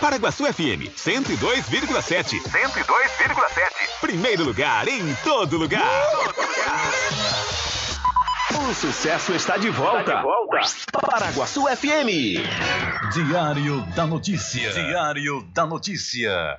Paraguaçu FM 102,7. 102,7. Primeiro lugar em todo lugar. Todo lugar. O sucesso está de volta. Está de volta. Paraguaçu FM. Diário da Notícia. Diário da Notícia.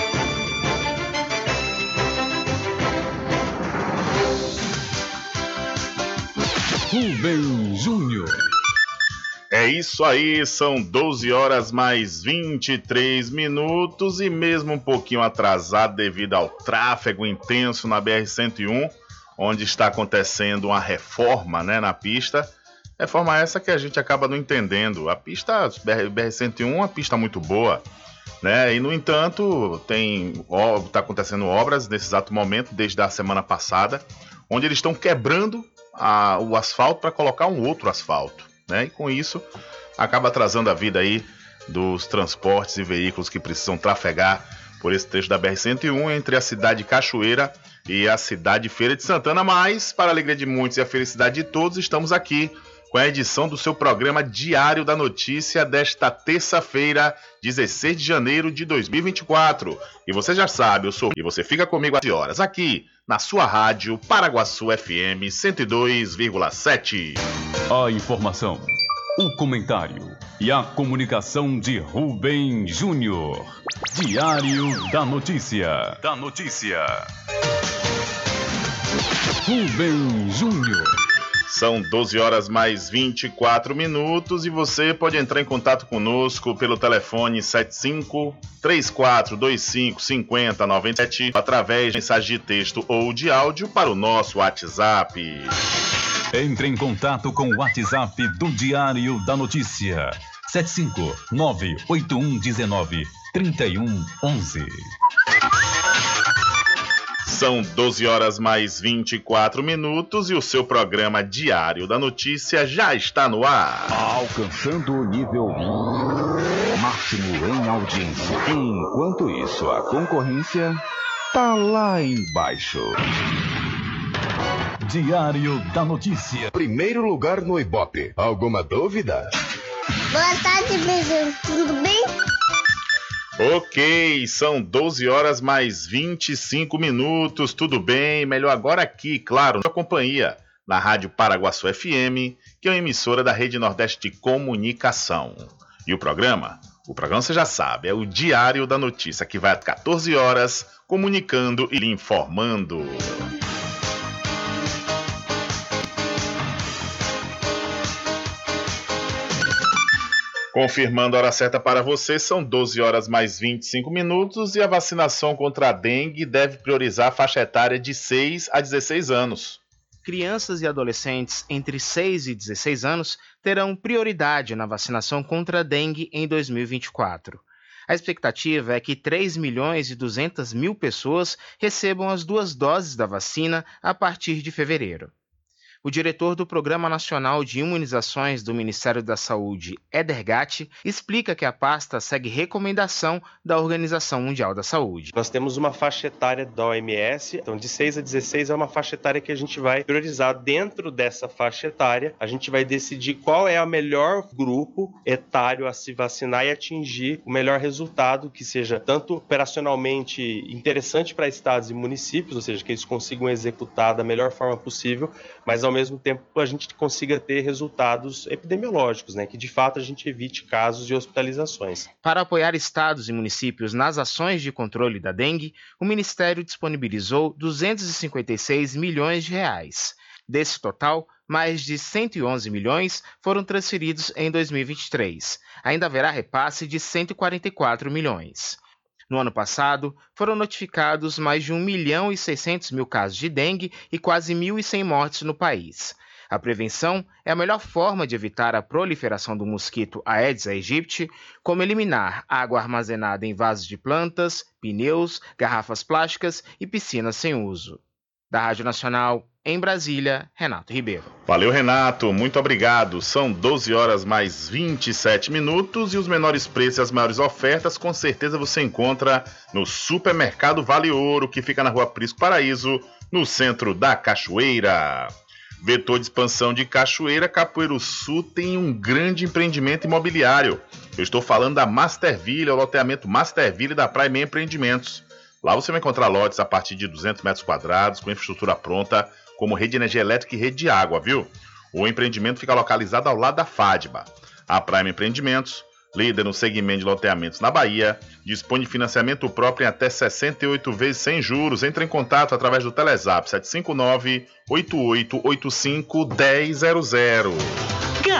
Rubem Júnior. É isso aí, são 12 horas mais 23 minutos e mesmo um pouquinho atrasado devido ao tráfego intenso na BR-101, onde está acontecendo uma reforma né, na pista. Reforma essa que a gente acaba não entendendo. A pista BR-101 é uma pista muito boa, né? E no entanto, tem está acontecendo obras nesse exato momento, desde a semana passada, onde eles estão quebrando a, o asfalto para colocar um outro asfalto, né? E com isso acaba atrasando a vida aí dos transportes e veículos que precisam trafegar por esse trecho da BR-101 entre a cidade de Cachoeira e a cidade de Feira de Santana. Mas, para a alegria de muitos e a felicidade de todos, estamos aqui com a edição do seu programa Diário da Notícia desta terça-feira, 16 de janeiro de 2024. E você já sabe, eu sou e você fica comigo às horas aqui na sua rádio Paraguaçu FM 102,7. A informação, o comentário e a comunicação de Rubem Júnior. Diário da Notícia. Da Notícia. Rubem Júnior. São 12 horas mais 24 minutos e você pode entrar em contato conosco pelo telefone 75 3425 5097 através de mensagem de texto ou de áudio para o nosso WhatsApp. Entre em contato com o WhatsApp do Diário da Notícia 759 8119 3111. São 12 horas mais 24 minutos e o seu programa Diário da Notícia já está no ar. Alcançando o nível máximo em audiência. Enquanto isso, a concorrência tá lá embaixo. Diário da Notícia. Primeiro lugar no Ibope. Alguma dúvida? Boa tarde, beijão. Tudo bem? Ok, são 12 horas mais 25 minutos, tudo bem? Melhor agora aqui, claro, na companhia, na Rádio Paraguaçu FM, que é uma emissora da Rede Nordeste de Comunicação. E o programa? O programa você já sabe, é o Diário da Notícia, que vai às 14 horas, comunicando e lhe informando. Confirmando a hora certa para você, são 12 horas mais 25 minutos e a vacinação contra a dengue deve priorizar a faixa etária de 6 a 16 anos. Crianças e adolescentes entre 6 e 16 anos terão prioridade na vacinação contra a dengue em 2024. A expectativa é que 3 milhões e 200 mil pessoas recebam as duas doses da vacina a partir de fevereiro. O diretor do Programa Nacional de Imunizações do Ministério da Saúde, Eder Gatti, explica que a pasta segue recomendação da Organização Mundial da Saúde. Nós temos uma faixa etária da OMS, então de 6 a 16 é uma faixa etária que a gente vai priorizar. Dentro dessa faixa etária, a gente vai decidir qual é o melhor grupo etário a se vacinar e atingir o melhor resultado que seja tanto operacionalmente interessante para estados e municípios, ou seja, que eles consigam executar da melhor forma possível, mas ao ao mesmo tempo a gente consiga ter resultados epidemiológicos, né, que de fato a gente evite casos de hospitalizações. Para apoiar estados e municípios nas ações de controle da dengue, o Ministério disponibilizou 256 milhões de reais. Desse total, mais de 111 milhões foram transferidos em 2023. Ainda haverá repasse de 144 milhões. No ano passado, foram notificados mais de 1 milhão e 600 mil casos de dengue e quase 1.100 mortes no país. A prevenção é a melhor forma de evitar a proliferação do mosquito Aedes aegypti, como eliminar água armazenada em vasos de plantas, pneus, garrafas plásticas e piscinas sem uso. Da Rádio Nacional, em Brasília, Renato Ribeiro. Valeu, Renato. Muito obrigado. São 12 horas mais 27 minutos e os menores preços e as maiores ofertas com certeza você encontra no Supermercado Vale Ouro, que fica na Rua Prisco Paraíso, no centro da Cachoeira. Vetor de expansão de Cachoeira, Capoeiro Sul tem um grande empreendimento imobiliário. Eu estou falando da Masterville, o loteamento Masterville da Prime Empreendimentos. Lá você vai encontrar lotes a partir de 200 metros quadrados, com infraestrutura pronta, como rede de energia elétrica e rede de água, viu? O empreendimento fica localizado ao lado da FADBA. A Prime Empreendimentos líder no segmento de loteamentos na Bahia, dispõe de financiamento próprio em até 68 vezes sem juros. Entre em contato através do Telezap 759 8885 1000.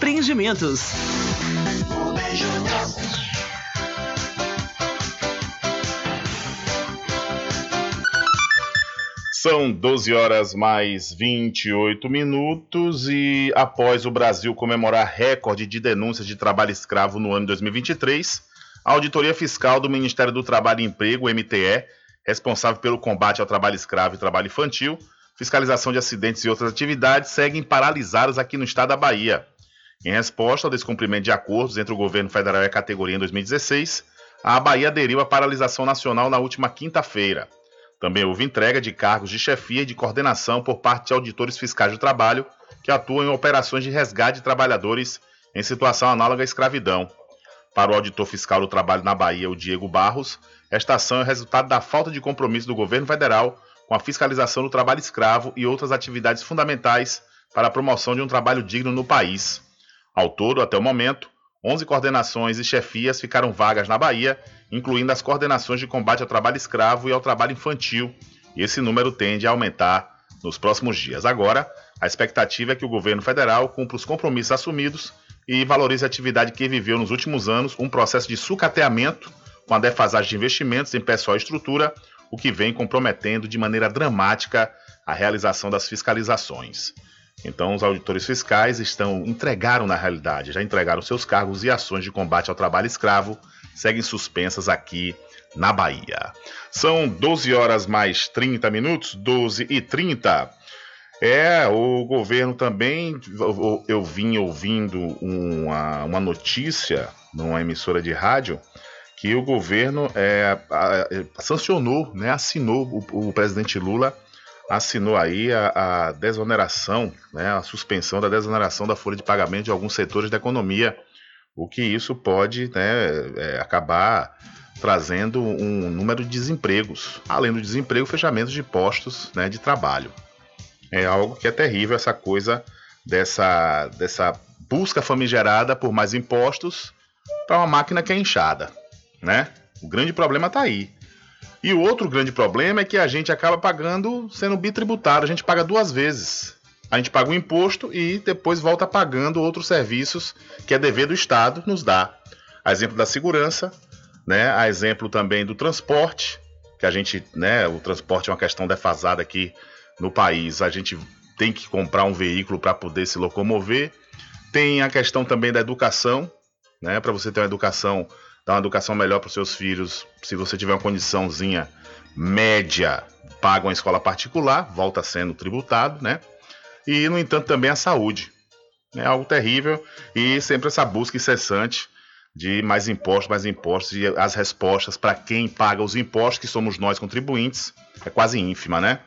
Empreendimentos. São 12 horas mais 28 minutos e após o Brasil comemorar recorde de denúncias de trabalho escravo no ano 2023, a Auditoria Fiscal do Ministério do Trabalho e Emprego, MTE, responsável pelo combate ao trabalho escravo e trabalho infantil, fiscalização de acidentes e outras atividades, seguem paralisadas aqui no estado da Bahia. Em resposta ao descumprimento de acordos entre o governo federal e a categoria em 2016, a Bahia aderiu à paralisação nacional na última quinta-feira. Também houve entrega de cargos de chefia e de coordenação por parte de auditores fiscais do trabalho que atuam em operações de resgate de trabalhadores em situação análoga à escravidão. Para o auditor fiscal do trabalho na Bahia, o Diego Barros, esta ação é resultado da falta de compromisso do governo federal com a fiscalização do trabalho escravo e outras atividades fundamentais para a promoção de um trabalho digno no país. Ao todo, até o momento, 11 coordenações e chefias ficaram vagas na Bahia, incluindo as coordenações de combate ao trabalho escravo e ao trabalho infantil, e esse número tende a aumentar nos próximos dias. Agora, a expectativa é que o governo federal cumpra os compromissos assumidos e valorize a atividade que viveu nos últimos anos um processo de sucateamento com a defasagem de investimentos em pessoal e estrutura, o que vem comprometendo de maneira dramática a realização das fiscalizações. Então, os auditores fiscais estão entregaram na realidade, já entregaram seus cargos e ações de combate ao trabalho escravo, seguem suspensas aqui na Bahia. São 12 horas mais 30 minutos, 12 e 30. É, o governo também, eu, eu vim ouvindo uma, uma notícia numa emissora de rádio que o governo é, a, a, sancionou, né, assinou o, o presidente Lula assinou aí a, a, desoneração, né, a suspensão da desoneração da folha de pagamento de alguns setores da economia, o que isso pode né, é, acabar trazendo um número de desempregos, além do desemprego, fechamentos de postos né, de trabalho. É algo que é terrível essa coisa dessa, dessa busca famigerada por mais impostos para uma máquina que é inchada, né? O grande problema está aí. E o outro grande problema é que a gente acaba pagando sendo bitributário, a gente paga duas vezes. A gente paga o imposto e depois volta pagando outros serviços que é dever do Estado nos dá. A exemplo da segurança, né? A exemplo também do transporte, que a gente, né, o transporte é uma questão defasada aqui no país. A gente tem que comprar um veículo para poder se locomover. Tem a questão também da educação, né, para você ter uma educação dar uma educação melhor para os seus filhos. Se você tiver uma condiçãozinha média, paga uma escola particular, volta sendo tributado, né? E, no entanto, também a saúde. É algo terrível e sempre essa busca incessante de mais impostos, mais impostos e as respostas para quem paga os impostos, que somos nós contribuintes, é quase ínfima, né?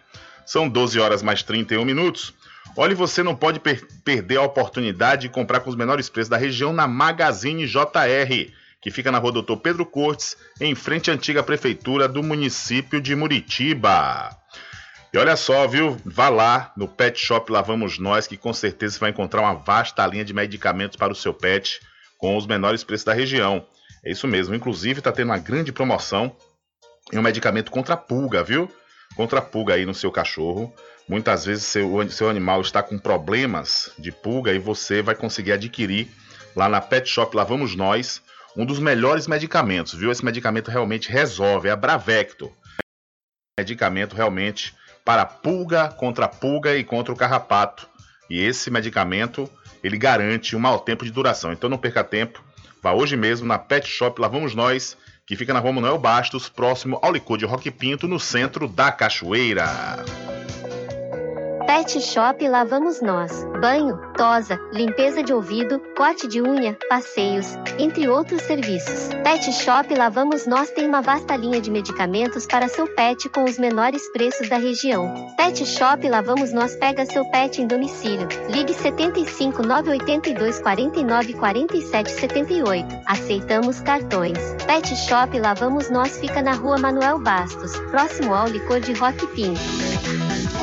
São 12 horas mais 31 minutos. Olha, você não pode per perder a oportunidade de comprar com os menores preços da região na Magazine JR que fica na rua Doutor Pedro Cortes, em frente à antiga prefeitura do município de Muritiba. E olha só, viu? Vá lá no Pet Shop Lá Vamos Nós, que com certeza você vai encontrar uma vasta linha de medicamentos para o seu pet com os menores preços da região. É isso mesmo. Inclusive, está tendo uma grande promoção em um medicamento contra pulga, viu? Contra pulga aí no seu cachorro. Muitas vezes seu, seu animal está com problemas de pulga e você vai conseguir adquirir lá na Pet Shop Lá Vamos Nós um dos melhores medicamentos, viu? Esse medicamento realmente resolve, é a Bravecto. Medicamento realmente para pulga, contra pulga e contra o carrapato. E esse medicamento, ele garante um mau tempo de duração. Então não perca tempo, vá hoje mesmo na Pet Shop Lá Vamos Nós, que fica na Rua Manuel Bastos, próximo ao Licor de Roque Pinto, no centro da Cachoeira. Pet Shop lá vamos nós. Banho, tosa, limpeza de ouvido, corte de unha, passeios, entre outros serviços. Pet Shop lá vamos nós tem uma vasta linha de medicamentos para seu pet com os menores preços da região. Pet Shop lá vamos nós pega seu pet em domicílio. Ligue 75 982 49 47 78. Aceitamos cartões. Pet Shop lá vamos nós fica na rua Manuel Bastos, próximo ao licor de Rock Pinto.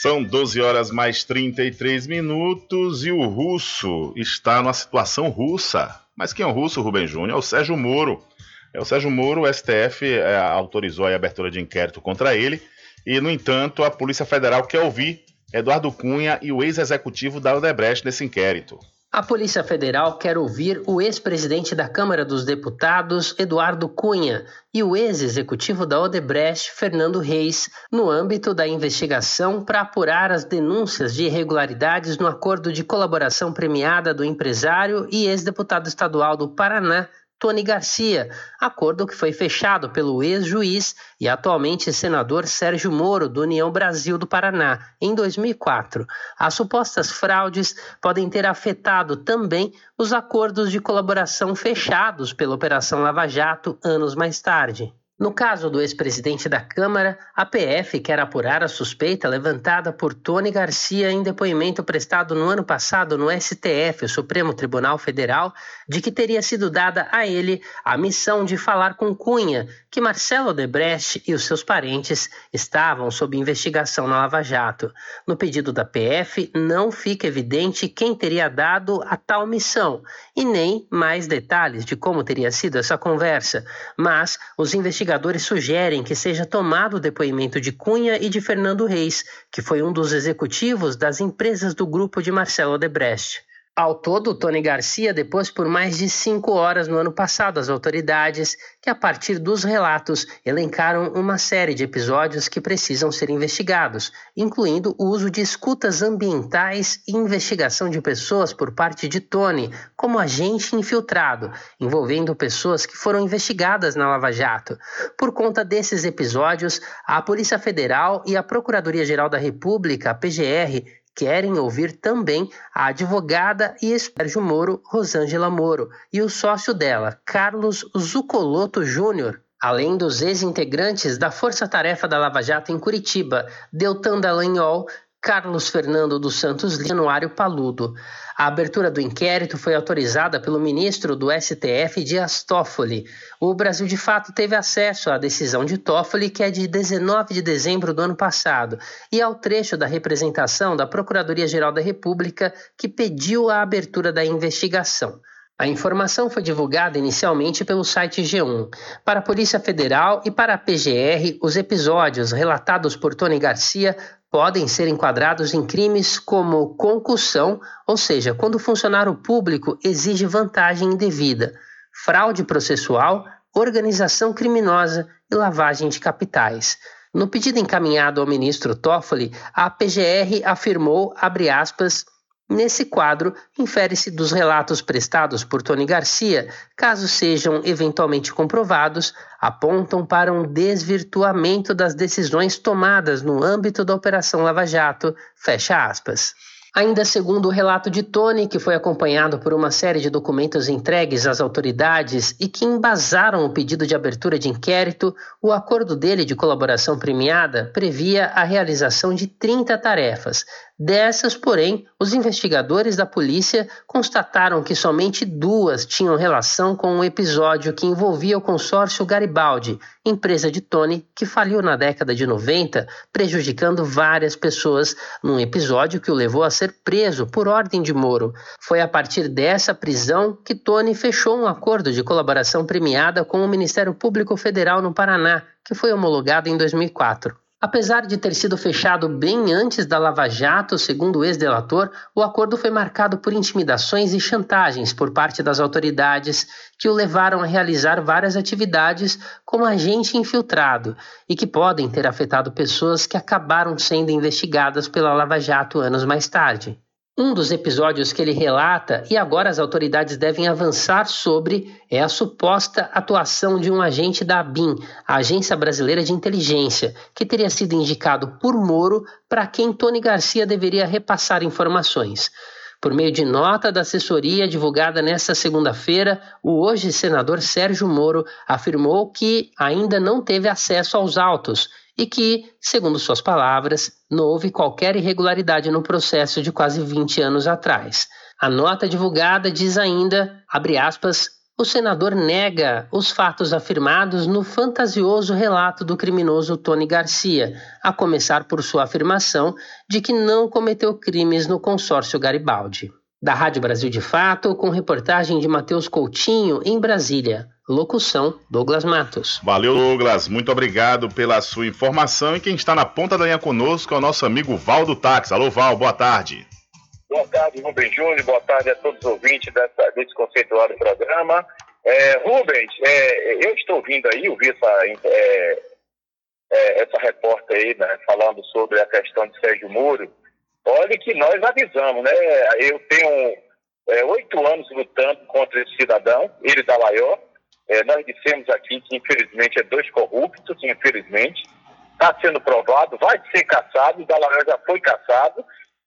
São 12 horas mais 33 minutos e o russo está numa situação russa. Mas quem é o russo, Rubem Júnior? É o Sérgio Moro. É o Sérgio Moro, o STF é, autorizou a abertura de inquérito contra ele e, no entanto, a Polícia Federal quer ouvir Eduardo Cunha e o ex-executivo da Odebrecht nesse inquérito. A Polícia Federal quer ouvir o ex-presidente da Câmara dos Deputados, Eduardo Cunha, e o ex-executivo da Odebrecht, Fernando Reis, no âmbito da investigação para apurar as denúncias de irregularidades no acordo de colaboração premiada do empresário e ex-deputado estadual do Paraná, Tony Garcia, acordo que foi fechado pelo ex-juiz e atualmente senador Sérgio Moro, do União Brasil do Paraná, em 2004. As supostas fraudes podem ter afetado também os acordos de colaboração fechados pela Operação Lava Jato anos mais tarde. No caso do ex-presidente da Câmara, a PF quer apurar a suspeita levantada por Tony Garcia em depoimento prestado no ano passado no STF, o Supremo Tribunal Federal, de que teria sido dada a ele a missão de falar com Cunha, que Marcelo Odebrecht e os seus parentes estavam sob investigação na Lava Jato. No pedido da PF, não fica evidente quem teria dado a tal missão e nem mais detalhes de como teria sido essa conversa, mas os investigadores investigadores sugerem que seja tomado o depoimento de Cunha e de Fernando Reis, que foi um dos executivos das empresas do grupo de Marcelo Odebrecht. Ao todo, Tony Garcia depois por mais de cinco horas no ano passado às autoridades, que a partir dos relatos elencaram uma série de episódios que precisam ser investigados, incluindo o uso de escutas ambientais e investigação de pessoas por parte de Tony como agente infiltrado, envolvendo pessoas que foram investigadas na Lava Jato. Por conta desses episódios, a Polícia Federal e a Procuradoria-Geral da República, PGR, querem ouvir também a advogada e Sérgio Moro, Rosângela Moro, e o sócio dela, Carlos Zucoloto Júnior, além dos ex-integrantes da Força Tarefa da Lava Jato em Curitiba, Deltan Dallagnol, Carlos Fernando dos Santos Januário Paludo. A abertura do inquérito foi autorizada pelo ministro do STF, Dias Toffoli. O Brasil, de fato, teve acesso à decisão de Toffoli, que é de 19 de dezembro do ano passado, e ao trecho da representação da Procuradoria-Geral da República, que pediu a abertura da investigação. A informação foi divulgada inicialmente pelo site G1. Para a Polícia Federal e para a PGR, os episódios relatados por Tony Garcia podem ser enquadrados em crimes como concussão, ou seja, quando o funcionário público exige vantagem indevida, fraude processual, organização criminosa e lavagem de capitais. No pedido encaminhado ao ministro Toffoli, a PGR afirmou, abre aspas, Nesse quadro, infere-se dos relatos prestados por Tony Garcia, caso sejam eventualmente comprovados, apontam para um desvirtuamento das decisões tomadas no âmbito da Operação Lava Jato. Fecha aspas. Ainda segundo o relato de Tony, que foi acompanhado por uma série de documentos entregues às autoridades e que embasaram o pedido de abertura de inquérito, o acordo dele de colaboração premiada previa a realização de 30 tarefas, Dessas, porém, os investigadores da polícia constataram que somente duas tinham relação com um episódio que envolvia o consórcio Garibaldi, empresa de Tony que faliu na década de 90, prejudicando várias pessoas num episódio que o levou a ser preso por ordem de Moro. Foi a partir dessa prisão que Tony fechou um acordo de colaboração premiada com o Ministério Público Federal no Paraná, que foi homologado em 2004. Apesar de ter sido fechado bem antes da Lava Jato, segundo o ex-delator, o acordo foi marcado por intimidações e chantagens por parte das autoridades que o levaram a realizar várias atividades como agente infiltrado e que podem ter afetado pessoas que acabaram sendo investigadas pela Lava Jato anos mais tarde. Um dos episódios que ele relata, e agora as autoridades devem avançar sobre, é a suposta atuação de um agente da ABIN, a Agência Brasileira de Inteligência, que teria sido indicado por Moro para quem Tony Garcia deveria repassar informações. Por meio de nota da assessoria divulgada nesta segunda-feira, o hoje senador Sérgio Moro afirmou que ainda não teve acesso aos autos e que, segundo suas palavras, não houve qualquer irregularidade no processo de quase 20 anos atrás. A nota divulgada diz ainda, abre aspas, o senador nega os fatos afirmados no fantasioso relato do criminoso Tony Garcia, a começar por sua afirmação de que não cometeu crimes no consórcio Garibaldi. Da Rádio Brasil de Fato, com reportagem de Matheus Coutinho, em Brasília. Locução: Douglas Matos. Valeu, Douglas. Muito obrigado pela sua informação. E quem está na ponta da linha conosco é o nosso amigo Valdo Táxi. Alô, Val, boa tarde. Boa tarde, Rubens Júnior. Boa tarde a todos os ouvintes dessa, desse conceituado programa. É, Rubens, é, eu estou ouvindo aí, ouvi essa, é, é, essa repórter aí, né, falando sobre a questão de Sérgio Moro. Olha que nós avisamos, né? Eu tenho é, oito anos lutando contra esse cidadão, ele da Laió. É, nós dissemos aqui que, infelizmente, é dois corruptos, infelizmente. Está sendo provado, vai ser caçado, o Dalaió já foi caçado.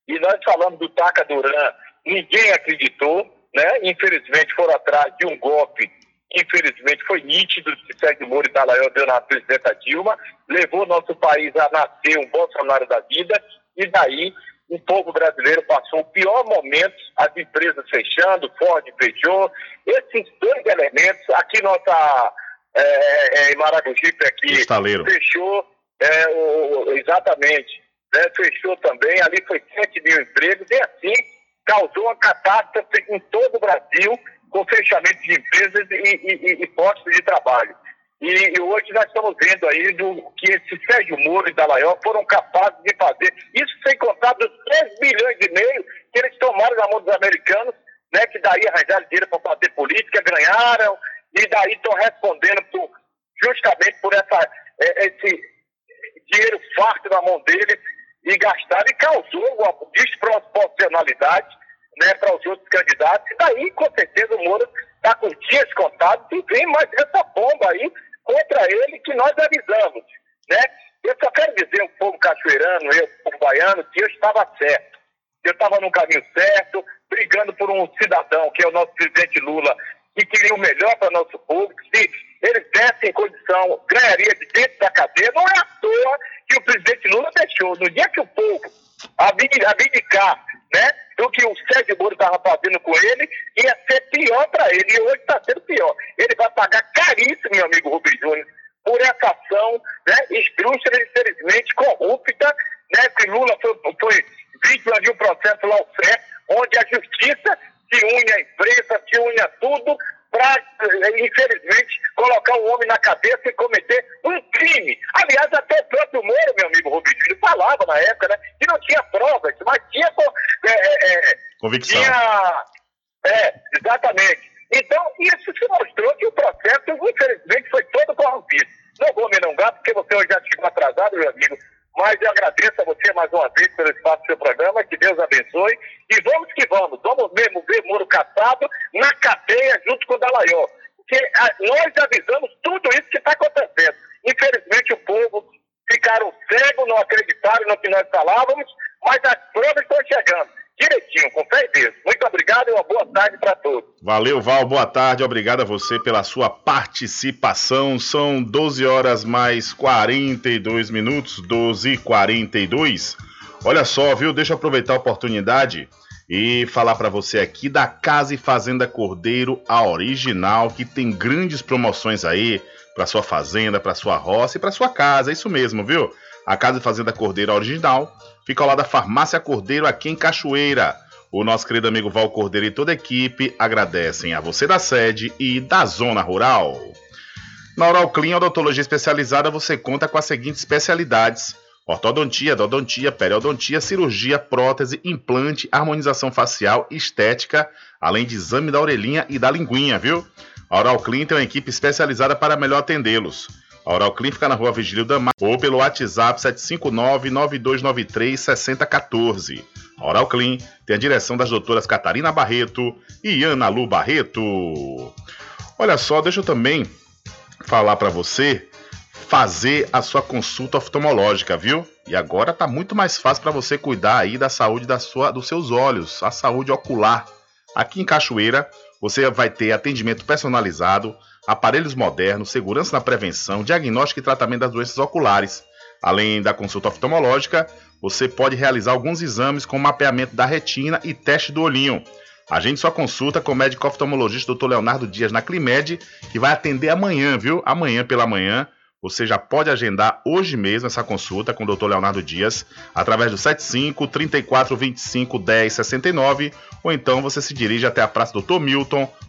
E nós falamos do Taca Duran, ninguém acreditou, né? Infelizmente foram atrás de um golpe, infelizmente foi nítido que Sérgio Moro e Dalaió deu na presidenta Dilma, levou nosso país a nascer um Bolsonaro da vida, e daí o povo brasileiro passou o pior momento, as empresas fechando, Ford fechou, esses dois elementos, aqui nossa é, é, Maragogipe aqui Estaleiro. fechou, é, o, exatamente, né, fechou também, ali foi 7 mil empregos, e assim causou uma catástrofe em todo o Brasil, com fechamento de empresas e, e, e postos de trabalho. E, e, hoje nós estamos vendo aí do, que esse Sérgio Moro e Dalaió foram capazes de fazer, isso sem contar dos 3 bilhões e meio que eles tomaram na mão dos americanos, né, que daí arranjaram dinheiro para fazer política, ganharam, e daí estão respondendo por, justamente por essa, é, esse dinheiro farto na mão deles e gastaram e causou uma desproporcionalidade né, para os outros candidatos. E daí, com certeza, o Moro está com dias contados e vem mais essa bomba aí contra ele que nós avisamos, né? Eu só quero dizer ao povo cachoeirano, eu, povo baiano, que eu estava certo. Eu estava no caminho certo, brigando por um cidadão, que é o nosso presidente Lula, que queria o melhor para nosso povo. Se eles dessem condição, ganharia de dentro da cadeia. Não é à toa que o presidente Lula deixou. No dia que o povo abdicar né, do que o Sérgio Moro estava fazendo com ele, ia ser pior para ele. E hoje está sendo pior. Ele vai pagar caríssimo, meu amigo Rubens Júnior, por essa ação né, esdrúxula, infelizmente, corrupta, né, que Lula foi, foi vítima de um processo lá onde a justiça se une à imprensa, se une a tudo, para, infelizmente, colocar o homem na cabeça e cometer um crime. Aliás, até o próprio Moro, meu amigo Rubinho, falava na época, né, que não tinha provas, mas tinha. É, é, Convicção. Tinha, é, exatamente. Então, isso se mostrou que o processo, infelizmente, foi todo corrompido. Não vou me alongar, porque você hoje já chegou atrasado, meu amigo, mas eu agradeço a você mais uma vez pelo espaço do seu programa, que Deus abençoe. E vamos que vamos, vamos mesmo ver Moro caçado na cadeia junto com o Dalaió. Porque ah, nós avisamos tudo isso que está acontecendo. Infelizmente o povo ficaram cegos, não acreditaram no que nós falávamos, mas as provas estão chegando direitinho, com Deus. Muito obrigado e uma boa tarde para todos. Valeu, Val, boa tarde. Obrigado a você pela sua participação. São 12 horas mais 42 minutos, 12 e 42. Olha só, viu? Deixa eu aproveitar a oportunidade e falar para você aqui da Casa e Fazenda Cordeiro, a original, que tem grandes promoções aí para sua fazenda, para sua roça e para sua casa. É isso mesmo, viu? A Casa e Fazenda Cordeiro, a original, fica ao lado da Farmácia Cordeiro aqui em Cachoeira. O nosso querido amigo Val Cordeiro e toda a equipe agradecem a você da sede e da zona rural. Na Oral Clean Odontologia Especializada você conta com as seguintes especialidades: ortodontia, odontia, periodontia, cirurgia, prótese, implante, harmonização facial, estética, além de exame da orelhinha e da linguinha, viu? A Oral Clean tem uma equipe especializada para melhor atendê-los. A Oral Clean fica na rua Vigílio Damar ou pelo WhatsApp 759-9293-6014. A Oral Clean tem a direção das doutoras Catarina Barreto e Ana Lu Barreto. Olha só, deixa eu também falar para você fazer a sua consulta oftalmológica, viu? E agora tá muito mais fácil para você cuidar aí da saúde da sua, dos seus olhos, a saúde ocular. Aqui em Cachoeira, você vai ter atendimento personalizado, aparelhos modernos, segurança na prevenção, diagnóstico e tratamento das doenças oculares. Além da consulta oftalmológica, você pode realizar alguns exames com mapeamento da retina e teste do olhinho. Agende sua consulta com o médico oftalmologista Dr. Leonardo Dias na Climed, que vai atender amanhã, viu? Amanhã pela manhã. Você já pode agendar hoje mesmo essa consulta com o Dr. Leonardo Dias através do 75 34 25 10 69 ou então você se dirige até a Praça Dr. Milton,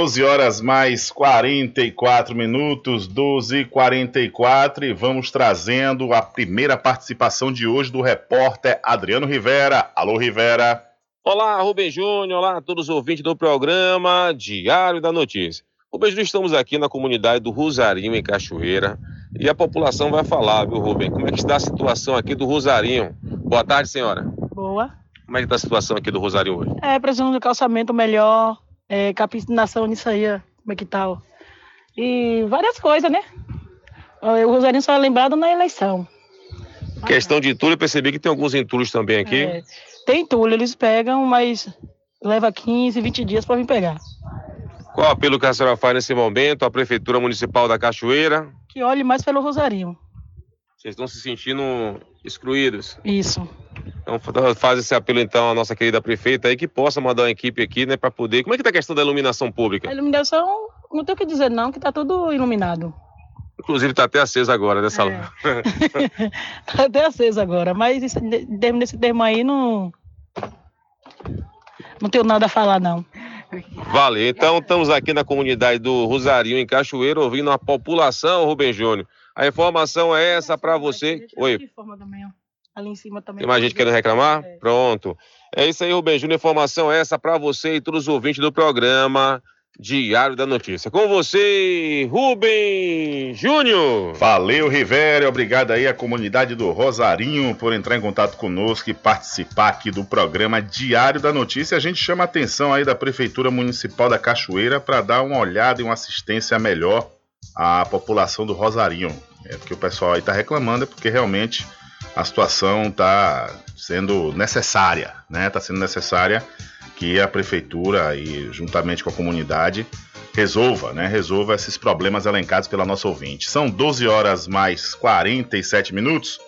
12 horas mais 44 minutos, 12 e 44 e vamos trazendo a primeira participação de hoje do repórter Adriano Rivera. Alô, Rivera. Olá, Rubem Júnior, olá a todos os ouvintes do programa Diário da Notícia. Rubem Júnior, estamos aqui na comunidade do Rosarinho, em Cachoeira, e a população vai falar, viu, Rubem, como é que está a situação aqui do Rosarinho. Boa tarde, senhora. Boa. Como é que está a situação aqui do Rosarinho hoje? É, precisamos de calçamento melhor, é, capacitação nisso aí, ó, como é que tá. ó. E várias coisas, né? O Rosarinho só é lembrado na eleição. Questão de entulho, eu percebi que tem alguns entulhos também aqui. É, tem entulho, eles pegam, mas leva 15, 20 dias para vir pegar. Qual o apelo que a senhora faz nesse momento à Prefeitura Municipal da Cachoeira? Que olhe mais pelo Rosarinho. Vocês estão se sentindo excluídos. Isso. Então fa- faz esse apelo então à nossa querida prefeita aí que possa mandar uma equipe aqui, né, para poder. Como é que tá a questão da iluminação pública? A iluminação, não tem o que dizer não, que tá tudo iluminado. Inclusive tá até acesa agora nessa É. Tá até aceso agora, mas isso- nesse termo aí não. Não tenho nada a falar, não. Vale. Então estamos aqui na comunidade do Rosarinho em Cachoeira ouvindo a população, Rubem Júnior. A informação é essa para você. Oi. Ali em cima também. Tem mais gente querendo reclamar? Pronto. É isso aí, Rubem Júnior. Informação é essa para você e todos os ouvintes do programa Diário da Notícia. Com você, Rubem Júnior. Valeu, Rivera. Obrigado aí à comunidade do Rosarinho por entrar em contato conosco e participar aqui do programa Diário da Notícia. A gente chama a atenção aí da Prefeitura Municipal da Cachoeira para dar uma olhada e uma assistência melhor à população do Rosarinho. É porque o pessoal aí está reclamando, é porque realmente a situação está sendo necessária, né? Está sendo necessária que a prefeitura e juntamente com a comunidade resolva, né? Resolva esses problemas elencados pela nossa ouvinte. São 12 horas mais 47 minutos.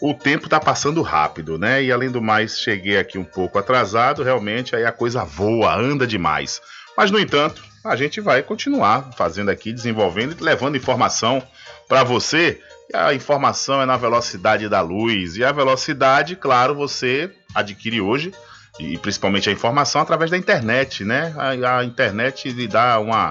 O tempo está passando rápido, né? E além do mais, cheguei aqui um pouco atrasado, realmente aí a coisa voa, anda demais. Mas no entanto, a gente vai continuar fazendo aqui, desenvolvendo e levando informação para você. A informação é na velocidade da luz. E a velocidade, claro, você adquire hoje, e principalmente a informação, através da internet, né? A, a internet lhe dá uma,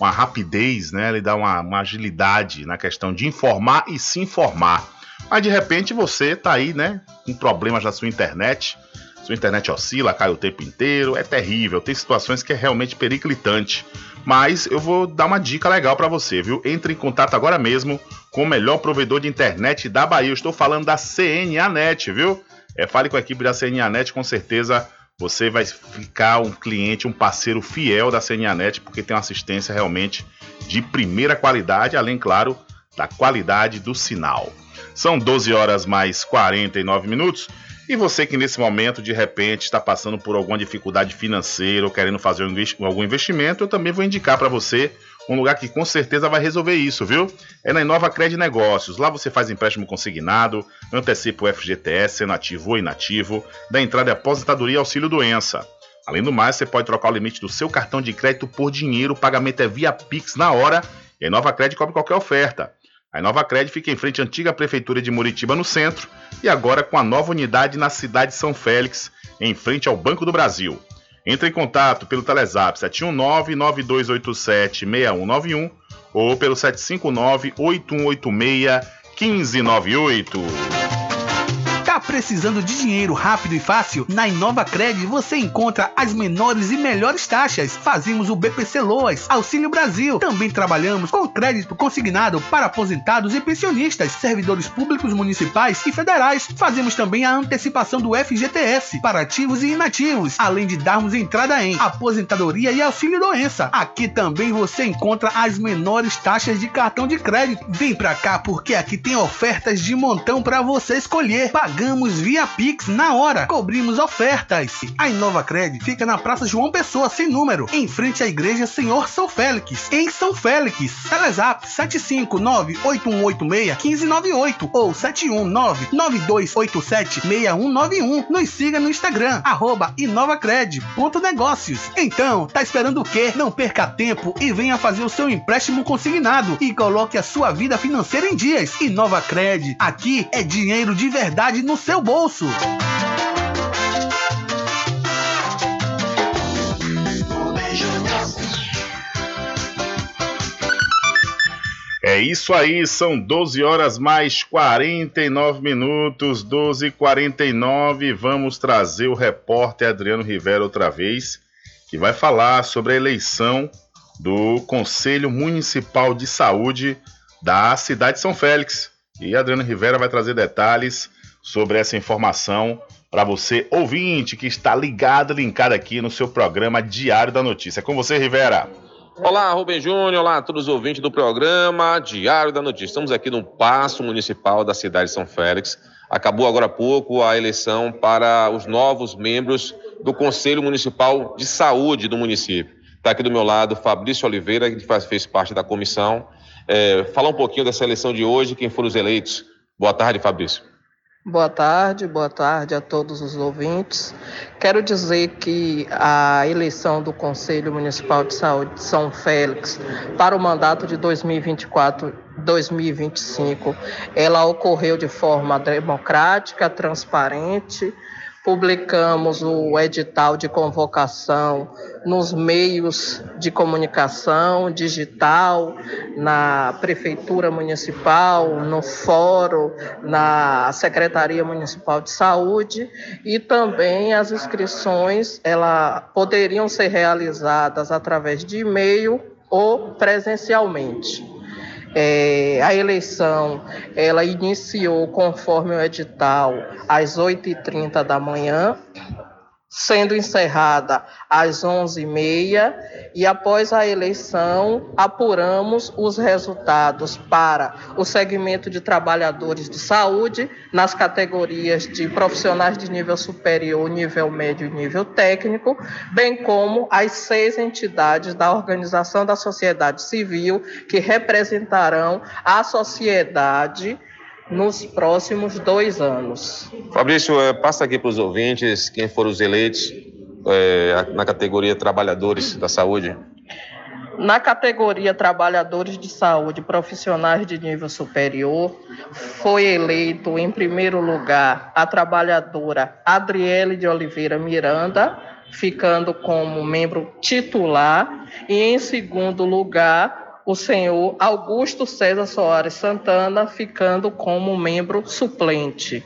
uma rapidez, né? Lhe dá uma, uma agilidade na questão de informar e se informar. Mas de repente você tá aí, né? Com problemas na sua internet. Sua internet oscila, cai o tempo inteiro, é terrível. Tem situações que é realmente periclitante. Mas eu vou dar uma dica legal para você, viu? Entre em contato agora mesmo com o melhor provedor de internet da Bahia. Eu estou falando da CNAnet, viu? É, fale com a equipe da CNAnet, com certeza você vai ficar um cliente, um parceiro fiel da CNAnet, porque tem uma assistência realmente de primeira qualidade, além, claro, da qualidade do sinal. São 12 horas mais 49 minutos. E você que nesse momento, de repente, está passando por alguma dificuldade financeira ou querendo fazer algum investimento, eu também vou indicar para você um lugar que com certeza vai resolver isso, viu? É na Inova Cred Negócios. Lá você faz empréstimo consignado, antecipa o FGTS, sendo ativo ou inativo, dá entrada e aposentadoria e auxílio doença. Além do mais, você pode trocar o limite do seu cartão de crédito por dinheiro, o pagamento é via Pix na hora e a Inova Cred cobre qualquer oferta. A Nova Cred fica em frente à antiga prefeitura de Muritiba, no centro, e agora com a nova unidade na cidade de São Félix, em frente ao Banco do Brasil. Entre em contato pelo Telezap 719-9287-6191 ou pelo 759-8186-1598. Tá precisando de dinheiro rápido e fácil? Na Inova Cred você encontra as menores e melhores taxas. Fazemos o BPC Loas, Auxílio Brasil. Também trabalhamos com crédito consignado para aposentados e pensionistas, servidores públicos municipais e federais. Fazemos também a antecipação do FGTS para ativos e inativos, além de darmos entrada em aposentadoria e auxílio doença. Aqui também você encontra as menores taxas de cartão de crédito. Vem pra cá porque aqui tem ofertas de montão para você escolher. Pagando pagamos via Pix na hora. Cobrimos ofertas. A Inova Cred fica na Praça João Pessoa, sem número, em frente à Igreja Senhor São Félix, em São Félix. Telezap 759-8186-1598 ou 719-9287-6191. Nos siga no Instagram, arroba inovacred.negócios. Então, tá esperando o quê? Não perca tempo e venha fazer o seu empréstimo consignado e coloque a sua vida financeira em dias. Inova Cred, aqui é dinheiro de verdade no no seu bolso. É isso aí, são 12 horas mais 49 minutos, 12 e 49 Vamos trazer o repórter Adriano Rivera outra vez, que vai falar sobre a eleição do Conselho Municipal de Saúde da cidade de São Félix. E Adriano Rivera vai trazer detalhes sobre essa informação para você, ouvinte, que está ligado, linkado aqui no seu programa Diário da Notícia. É com você, Rivera. Olá, Rubem Júnior, olá a todos os ouvintes do programa Diário da Notícia. Estamos aqui no Paço Municipal da cidade de São Félix. Acabou agora há pouco a eleição para os novos membros do Conselho Municipal de Saúde do município. Está aqui do meu lado Fabrício Oliveira, que faz, fez parte da comissão. É, falar um pouquinho dessa eleição de hoje, quem foram os eleitos. Boa tarde, Fabrício. Boa tarde, boa tarde a todos os ouvintes. Quero dizer que a eleição do Conselho Municipal de Saúde de São Félix para o mandato de 2024-2025, ela ocorreu de forma democrática, transparente, publicamos o edital de convocação nos meios de comunicação digital, na Prefeitura Municipal, no Fórum, na Secretaria Municipal de Saúde e também as inscrições ela, poderiam ser realizadas através de e-mail ou presencialmente. É, a eleição ela iniciou conforme o edital às 8h30 da manhã sendo encerrada às 11h30 e após a eleição apuramos os resultados para o segmento de trabalhadores de saúde nas categorias de profissionais de nível superior, nível médio e nível técnico, bem como as seis entidades da organização da sociedade civil que representarão a sociedade nos próximos dois anos. Fabrício, é, passa aqui para os ouvintes quem foram os eleitos é, na categoria Trabalhadores da Saúde. Na categoria Trabalhadores de Saúde Profissionais de Nível Superior, foi eleito em primeiro lugar a trabalhadora Adriele de Oliveira Miranda, ficando como membro titular, e em segundo lugar, o senhor Augusto César Soares Santana, ficando como membro suplente.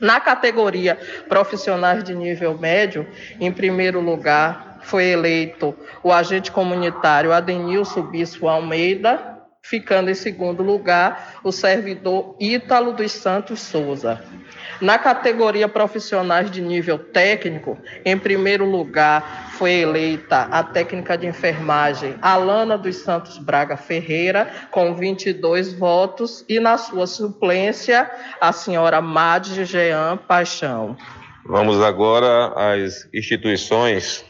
Na categoria Profissionais de Nível Médio, em primeiro lugar, foi eleito o agente comunitário Adenilson Bispo Almeida, ficando em segundo lugar o servidor Ítalo dos Santos Souza. Na categoria profissionais de nível técnico, em primeiro lugar foi eleita a técnica de enfermagem Alana dos Santos Braga Ferreira, com 22 votos, e na sua suplência a senhora Madge Jean Paixão. Vamos agora às instituições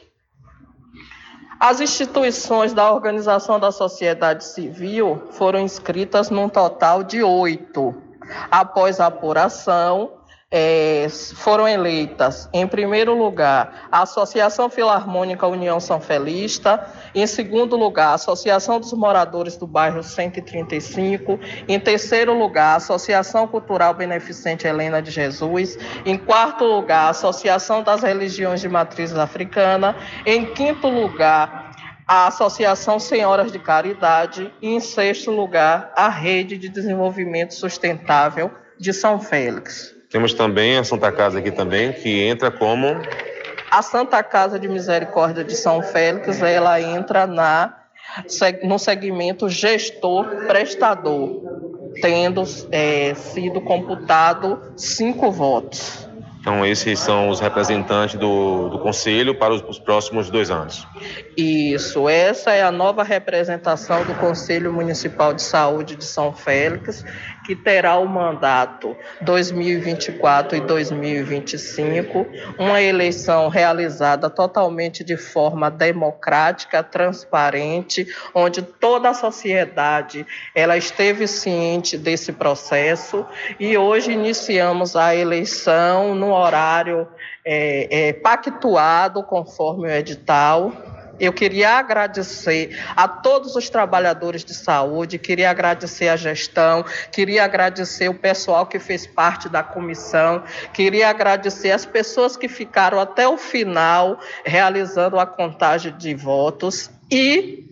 as instituições da Organização da Sociedade Civil foram inscritas num total de oito. Após a apuração, é, foram eleitas, em primeiro lugar, a Associação Filarmônica União São Felista, em segundo lugar, a Associação dos Moradores do Bairro 135, em terceiro lugar, a Associação Cultural Beneficente Helena de Jesus, em quarto lugar, a Associação das Religiões de Matriz Africana, em quinto lugar, a Associação Senhoras de Caridade e, em sexto lugar, a Rede de Desenvolvimento Sustentável de São Félix. Temos também a Santa Casa aqui também, que entra como. A Santa Casa de Misericórdia de São Félix, ela entra na, no segmento gestor prestador, tendo é, sido computado cinco votos. Então, esses são os representantes do, do Conselho para os, os, próximos dois anos. Isso, essa é a nova representação do Conselho Municipal de Saúde de São Félix, que terá o mandato 2024 e 2025, uma eleição realizada totalmente de forma democrática, transparente, onde toda a sociedade ela esteve ciente desse processo e hoje iniciamos a eleição no horário é, é, pactuado conforme o edital. Eu queria agradecer a todos os trabalhadores de saúde, queria agradecer a gestão, queria agradecer o pessoal que fez parte da comissão, queria agradecer as pessoas que ficaram até o final realizando a contagem de votos. E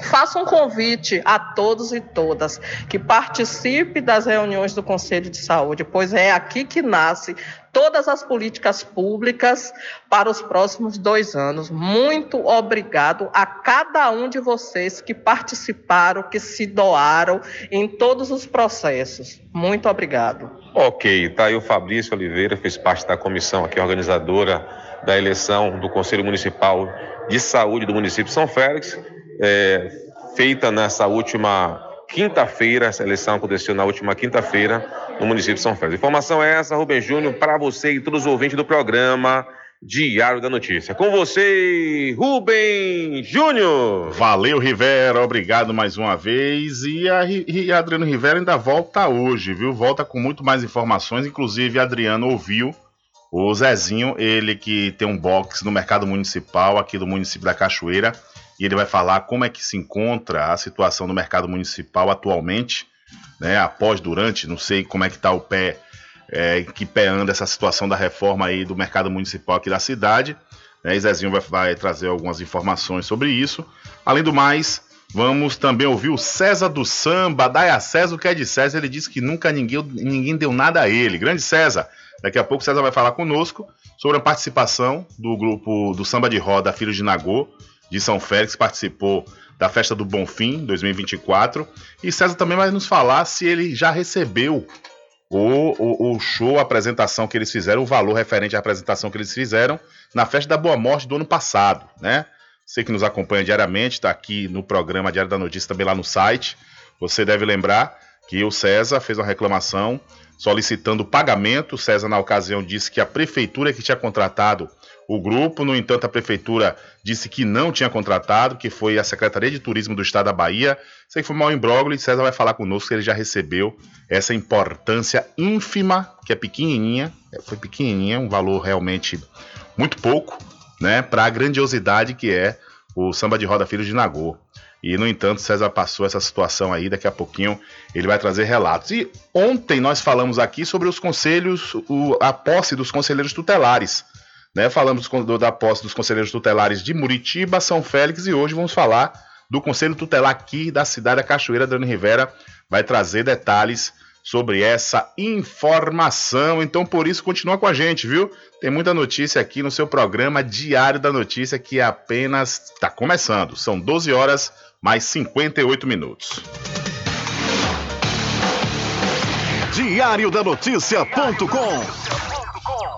Faça um convite a todos e todas que participe das reuniões do Conselho de Saúde, pois é aqui que nasce todas as políticas públicas para os próximos dois anos. Muito obrigado a cada um de vocês que participaram, que se doaram em todos os processos. Muito obrigado. Ok, tá aí o Fabrício Oliveira, fez parte da comissão aqui organizadora da eleição do Conselho Municipal de Saúde do município de São Félix é, feita nessa última quinta-feira, essa eleição aconteceu na última quinta-feira no município de São Félix. Informação é essa, Rubem Júnior, para você e todos os ouvintes do programa Diário da Notícia. Com você, Rubem Júnior. Valeu, Rivera, obrigado mais uma vez. E a, e a Adriano Rivera ainda volta hoje, viu? Volta com muito mais informações. Inclusive, Adriano ouviu o Zezinho, ele que tem um box no mercado municipal aqui do município da Cachoeira e ele vai falar como é que se encontra a situação no mercado municipal atualmente, né, após, durante, não sei como é que está o pé, é, que pé anda essa situação da reforma aí do mercado municipal aqui da cidade, né, e Zezinho vai, vai trazer algumas informações sobre isso. Além do mais, vamos também ouvir o César do Samba, Daia César, o que é de César, ele disse que nunca ninguém, ninguém deu nada a ele. Grande César, daqui a pouco o César vai falar conosco sobre a participação do grupo do Samba de Roda Filhos de Nagô, de São Félix participou da festa do Bonfim 2024 e César também vai nos falar se ele já recebeu o, o, o, show, a apresentação que eles fizeram, o valor referente à apresentação que eles fizeram na festa da Boa Morte do ano passado, né? Você que nos acompanha diariamente, está aqui no programa Diário da Notícia, também lá no site. Você deve lembrar que o César fez uma reclamação solicitando pagamento. O César, na ocasião, disse que a prefeitura que tinha contratado o grupo. No entanto, a prefeitura disse que não tinha contratado, que foi a Secretaria de Turismo do Estado da Bahia. Isso aí foi mal imbróglio e César vai falar conosco que ele já recebeu essa importância ínfima, que é pequenininha, é, foi pequenininha, um valor realmente muito pouco, né, para a grandiosidade que é o samba de roda Filho de Nagô. E, no entanto, César passou essa situação aí, daqui a pouquinho ele vai trazer relatos. E ontem nós falamos aqui sobre os conselhos, o, a posse dos conselheiros tutelares. Né? Falamos do, da posse dos conselheiros tutelares de Muritiba, São Félix e hoje vamos falar do conselho tutelar aqui da cidade da Cachoeira. Dani Rivera vai trazer detalhes sobre essa informação. Então, por isso, continua com a gente, viu? Tem muita notícia aqui no seu programa Diário da Notícia que apenas está começando. São 12 horas mais 58 minutos. Diário da Notícia.com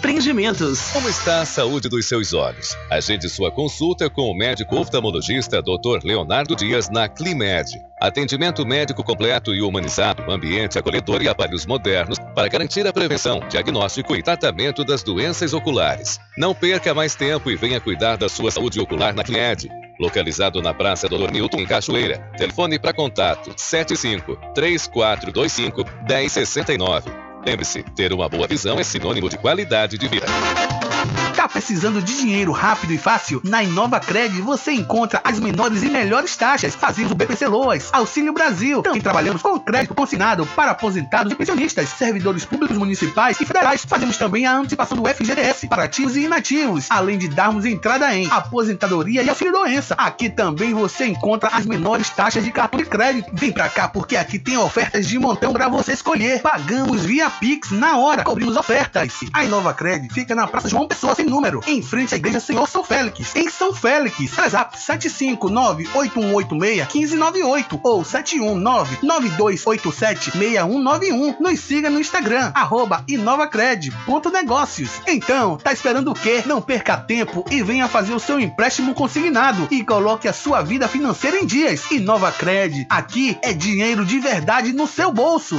Empreendimentos. Como está a saúde dos seus olhos? Agende sua consulta com o médico oftalmologista Dr. Leonardo Dias na Climed. Atendimento médico completo e humanizado, ambiente acolhedor e aparelhos modernos para garantir a prevenção, diagnóstico e tratamento das doenças oculares. Não perca mais tempo e venha cuidar da sua saúde ocular na Climed. Localizado na Praça Dr. Newton, em Cachoeira. Telefone para contato 75 3425 1069. Lembre-se, ter uma boa visão é sinônimo de qualidade de vida. Tá precisando de dinheiro rápido e fácil? Na Inova Cred você encontra as menores e melhores taxas. Fazemos o BPC Loas, Auxílio Brasil. Também trabalhamos com crédito consignado para aposentados e pensionistas, servidores públicos municipais e federais. Fazemos também a antecipação do FGTS para ativos e inativos, além de darmos entrada em aposentadoria e auxílio doença. Aqui também você encontra as menores taxas de cartão de crédito. Vem pra cá porque aqui tem ofertas de montão para você escolher. Pagamos via Pix na hora, cobrimos ofertas. A Inova Cred fica na Praça João Pessoa sem número, em frente à Igreja Senhor São Félix, em São Félix. WhatsApp 759-8186-1598 ou 719-9287-6191. Nos siga no Instagram, inovacred.negócios. Então, tá esperando o quê? Não perca tempo e venha fazer o seu empréstimo consignado e coloque a sua vida financeira em dias. Inovacred, aqui é dinheiro de verdade no seu bolso.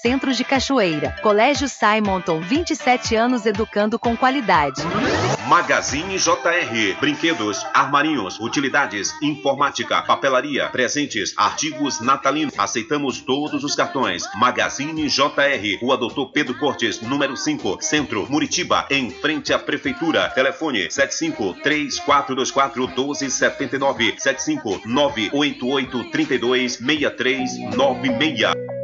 Centro de Cachoeira. Colégio Simonton, 27 anos educando com qualidade. Magazine JR. Brinquedos, armarinhos, utilidades, informática, papelaria, presentes, artigos natalinos. Aceitamos todos os cartões. Magazine JR. Rua Doutor Pedro Cortes, número 5, Centro, Muritiba, em frente à Prefeitura. Telefone 75 3424 1279 75 988 32 6396.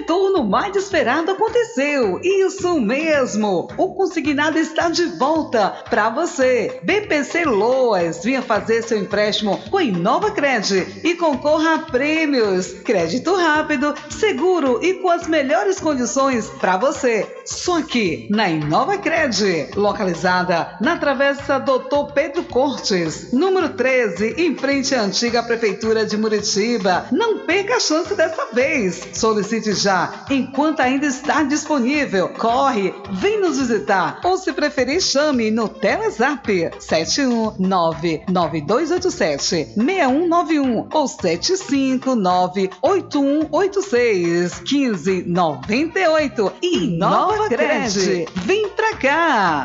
Retorno mais esperado aconteceu. Isso mesmo. O consignado está de volta para você. BPC Loas, venha fazer seu empréstimo com Inova Cred e concorra a prêmios. Crédito rápido, seguro e com as melhores condições para você. Só aqui na Inova Cred, localizada na Travessa Doutor Pedro Cortes, número 13, em frente à antiga prefeitura de Muritiba. Não perca a chance dessa vez. Solicite já, enquanto ainda está disponível. Corre, vem nos visitar ou se preferir chame no Telezap 7199287 6191 ou 7598186 1598 e Nova Cred. Vem pra cá!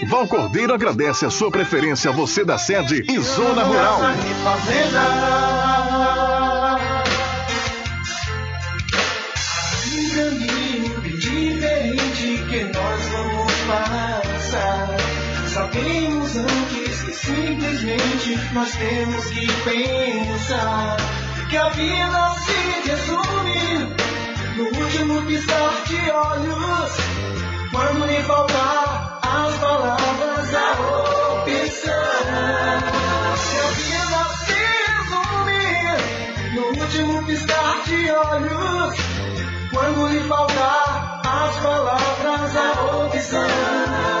Val Cordeiro agradece a sua preferência, você da sede e Zona Rural. Um caminho diferente que nós vamos passar. Sabemos antes que simplesmente nós temos que pensar que a vida se resume no último piscar de olhos. Quando lhe faltar as palavras, a opção. A vida se resume no último piscar de olhos. Quando lhe faltar as palavras, a opção.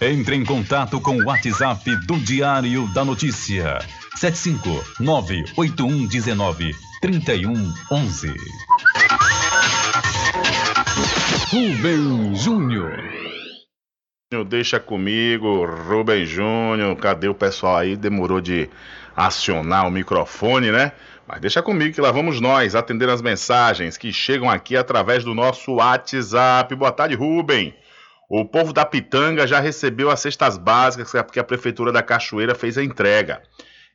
Entre em contato com o WhatsApp do Diário da Notícia. 759-8119-3111. Rubem Júnior. Deixa comigo, Rubem Júnior. Cadê o pessoal aí? Demorou de acionar o microfone, né? Mas deixa comigo que lá vamos nós atender as mensagens que chegam aqui através do nosso WhatsApp. Boa tarde, Rubem. O povo da Pitanga já recebeu as cestas básicas que a Prefeitura da Cachoeira fez a entrega.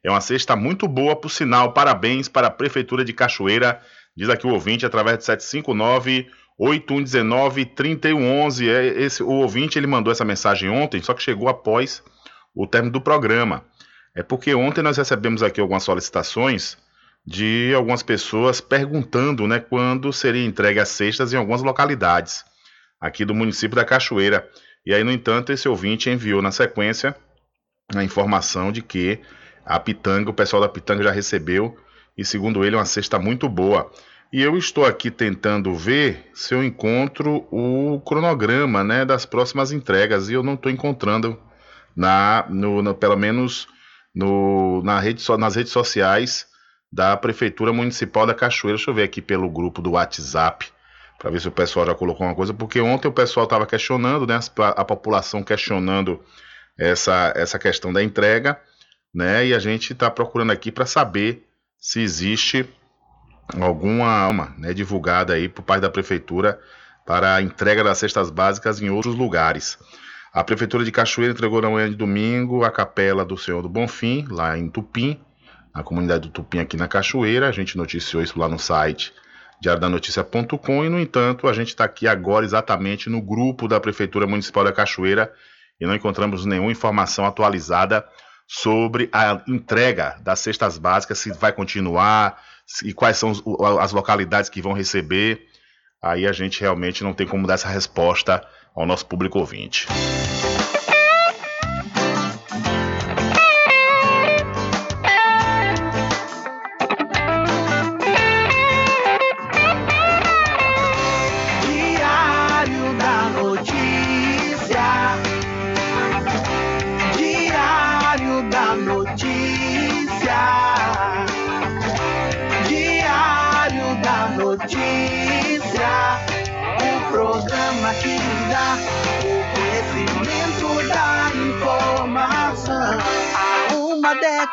É uma cesta muito boa, por sinal. Parabéns para a Prefeitura de Cachoeira, diz aqui o ouvinte, através de 759 8119 3111. É esse, o ouvinte ele mandou essa mensagem ontem, só que chegou após o término do programa. É porque ontem nós recebemos aqui algumas solicitações de algumas pessoas perguntando né, quando seria entregue as cestas em algumas localidades aqui do município da Cachoeira. E aí, no entanto, esse ouvinte enviou na sequência a informação de que a Pitanga, o pessoal da Pitanga já recebeu, e segundo ele, uma cesta muito boa. E eu estou aqui tentando ver se eu encontro o cronograma né, das próximas entregas, e eu não estou encontrando, na, no, no, pelo menos no, na rede, nas redes sociais da Prefeitura Municipal da Cachoeira. Deixa eu ver aqui pelo grupo do WhatsApp para ver se o pessoal já colocou uma coisa, porque ontem o pessoal estava questionando, né, a população questionando essa, essa questão da entrega, né? E a gente está procurando aqui para saber se existe alguma uma, né, divulgada aí por parte da prefeitura para a entrega das cestas básicas em outros lugares. A prefeitura de Cachoeira entregou na manhã de domingo a capela do Senhor do Bonfim, lá em Tupim, na comunidade do Tupim aqui na Cachoeira. A gente noticiou isso lá no site diariodanoticia.com e, no entanto, a gente está aqui agora exatamente no grupo da Prefeitura Municipal da Cachoeira e não encontramos nenhuma informação atualizada sobre a entrega das cestas básicas, se vai continuar e quais são as localidades que vão receber. Aí a gente realmente não tem como dar essa resposta ao nosso público ouvinte. Diário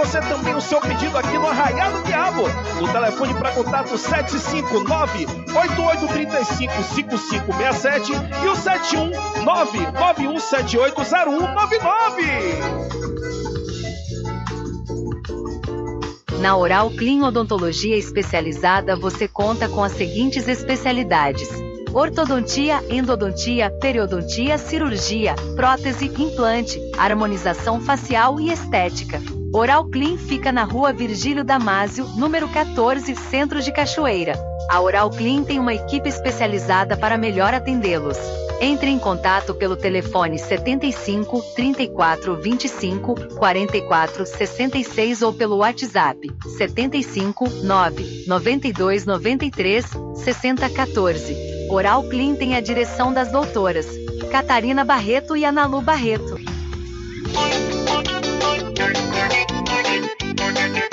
Você também o seu pedido aqui no Arraial do Diabo. O telefone para contato 759-8835-5567 e o 71991780199. Na Oral Clean Odontologia Especializada você conta com as seguintes especialidades: ortodontia, endodontia, periodontia, cirurgia, prótese, implante, harmonização facial e estética. Oral Clean fica na rua Virgílio Damásio, número 14, Centro de Cachoeira. A Oral Clean tem uma equipe especializada para melhor atendê-los. Entre em contato pelo telefone 75 34 25 44 66 ou pelo WhatsApp 75 9 92 93 60 14. Oral Clean tem a direção das doutoras Catarina Barreto e Analu Barreto.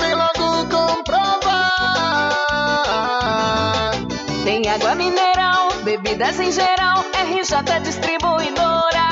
Vem logo comprovar. Tem água mineral, bebidas em geral, RJ Distribuidora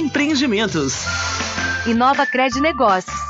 Empreendimentos. Inova Cred Negócios.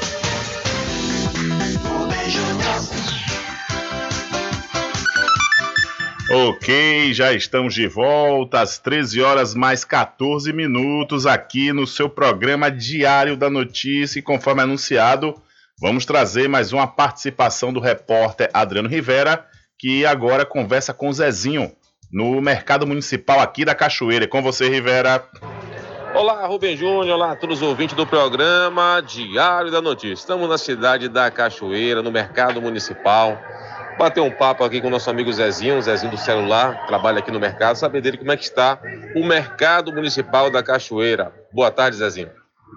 Ok, já estamos de volta às 13 horas mais 14 minutos aqui no seu programa Diário da Notícia e conforme anunciado, vamos trazer mais uma participação do repórter Adriano Rivera, que agora conversa com Zezinho no mercado municipal aqui da Cachoeira. Com você, Rivera. Olá, Rubem Júnior, olá a todos os ouvintes do programa Diário da Notícia. Estamos na cidade da Cachoeira, no mercado municipal. Bater um papo aqui com o nosso amigo Zezinho, Zezinho do celular, trabalha aqui no mercado, saber dele como é que está o mercado municipal da Cachoeira. Boa tarde, Zezinho.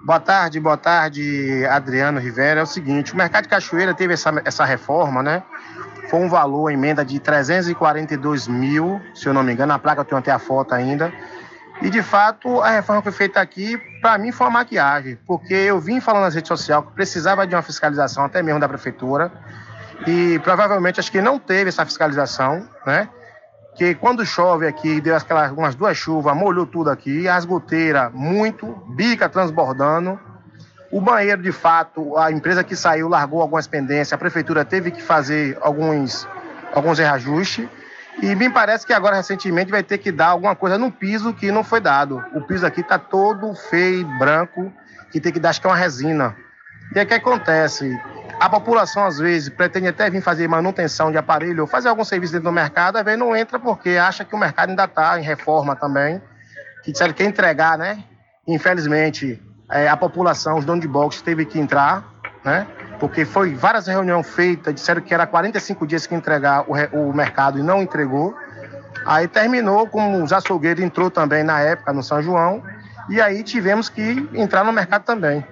Boa tarde, boa tarde, Adriano Rivera. É o seguinte, o mercado de Cachoeira teve essa, essa reforma, né? Foi um valor, emenda de 342 mil, se eu não me engano, a placa eu tenho até a foto ainda. E de fato, a reforma que foi feita aqui, para mim, foi uma maquiagem, porque eu vim falando nas redes sociais que precisava de uma fiscalização, até mesmo da prefeitura, e provavelmente acho que não teve essa fiscalização, né? Que quando chove aqui, deu aquelas umas duas chuvas, molhou tudo aqui, as goteiras muito, bica transbordando. O banheiro, de fato, a empresa que saiu largou algumas pendências, a prefeitura teve que fazer alguns, alguns reajustes. E me parece que agora, recentemente, vai ter que dar alguma coisa no piso que não foi dado. O piso aqui está todo feio, branco, que tem que dar, acho que é uma resina. E aí o que acontece? A população, às vezes, pretende até vir fazer manutenção de aparelho ou fazer algum serviço dentro do mercado, às vezes não entra porque acha que o mercado ainda está em reforma também. Que disseram que entregar, né? Infelizmente, é, a população, os donos de box, teve que entrar, né? Porque foi várias reuniões feitas, disseram que era 45 dias que entregar o, o mercado e não entregou. Aí terminou com os açougueiros, entrou também na época no São João, e aí tivemos que entrar no mercado também.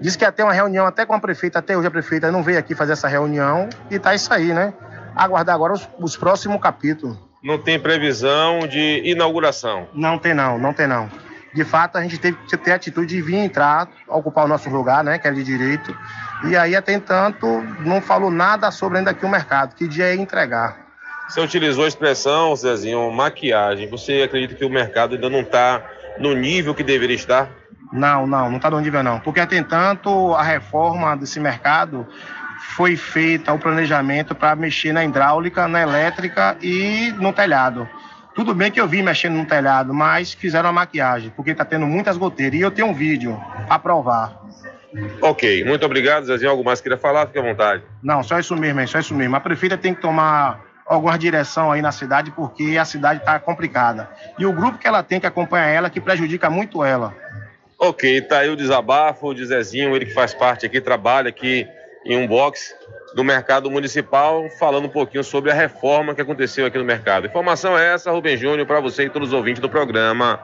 Diz que ia ter uma reunião até com a prefeita, até hoje a prefeita não veio aqui fazer essa reunião, e tá isso aí, né? Aguardar agora os, os próximos capítulos. Não tem previsão de inauguração. Não tem não, não tem não. de fato, a gente teve que ter a atitude de vir entrar, ocupar o nosso lugar, né, que é de direito. E aí, até entanto, não falou nada sobre ainda aqui o mercado, que dia é entregar. Você utilizou a expressão, Zezinho, maquiagem. Você acredita que o mercado ainda não está no nível que deveria estar? Não, não, não está no nível não. Porque até entanto, a reforma desse mercado foi feita o planejamento para mexer na hidráulica, na elétrica e no telhado. Tudo bem que eu vi mexendo no telhado, mas fizeram a maquiagem, porque está tendo muitas goteiras. E eu tenho um vídeo a provar. Ok, muito obrigado, Zezinho. Algo mais queria falar? Fique à vontade. Não, só isso mesmo, é só isso mesmo. A prefeita tem que tomar alguma direção aí na cidade, porque a cidade está complicada. E o grupo que ela tem que acompanhar ela, que prejudica muito ela. Ok, tá aí o desabafo de Zezinho, ele que faz parte aqui, trabalha aqui em um box do mercado municipal, falando um pouquinho sobre a reforma que aconteceu aqui no mercado. Informação é essa, Rubem Júnior, para você e todos os ouvintes do programa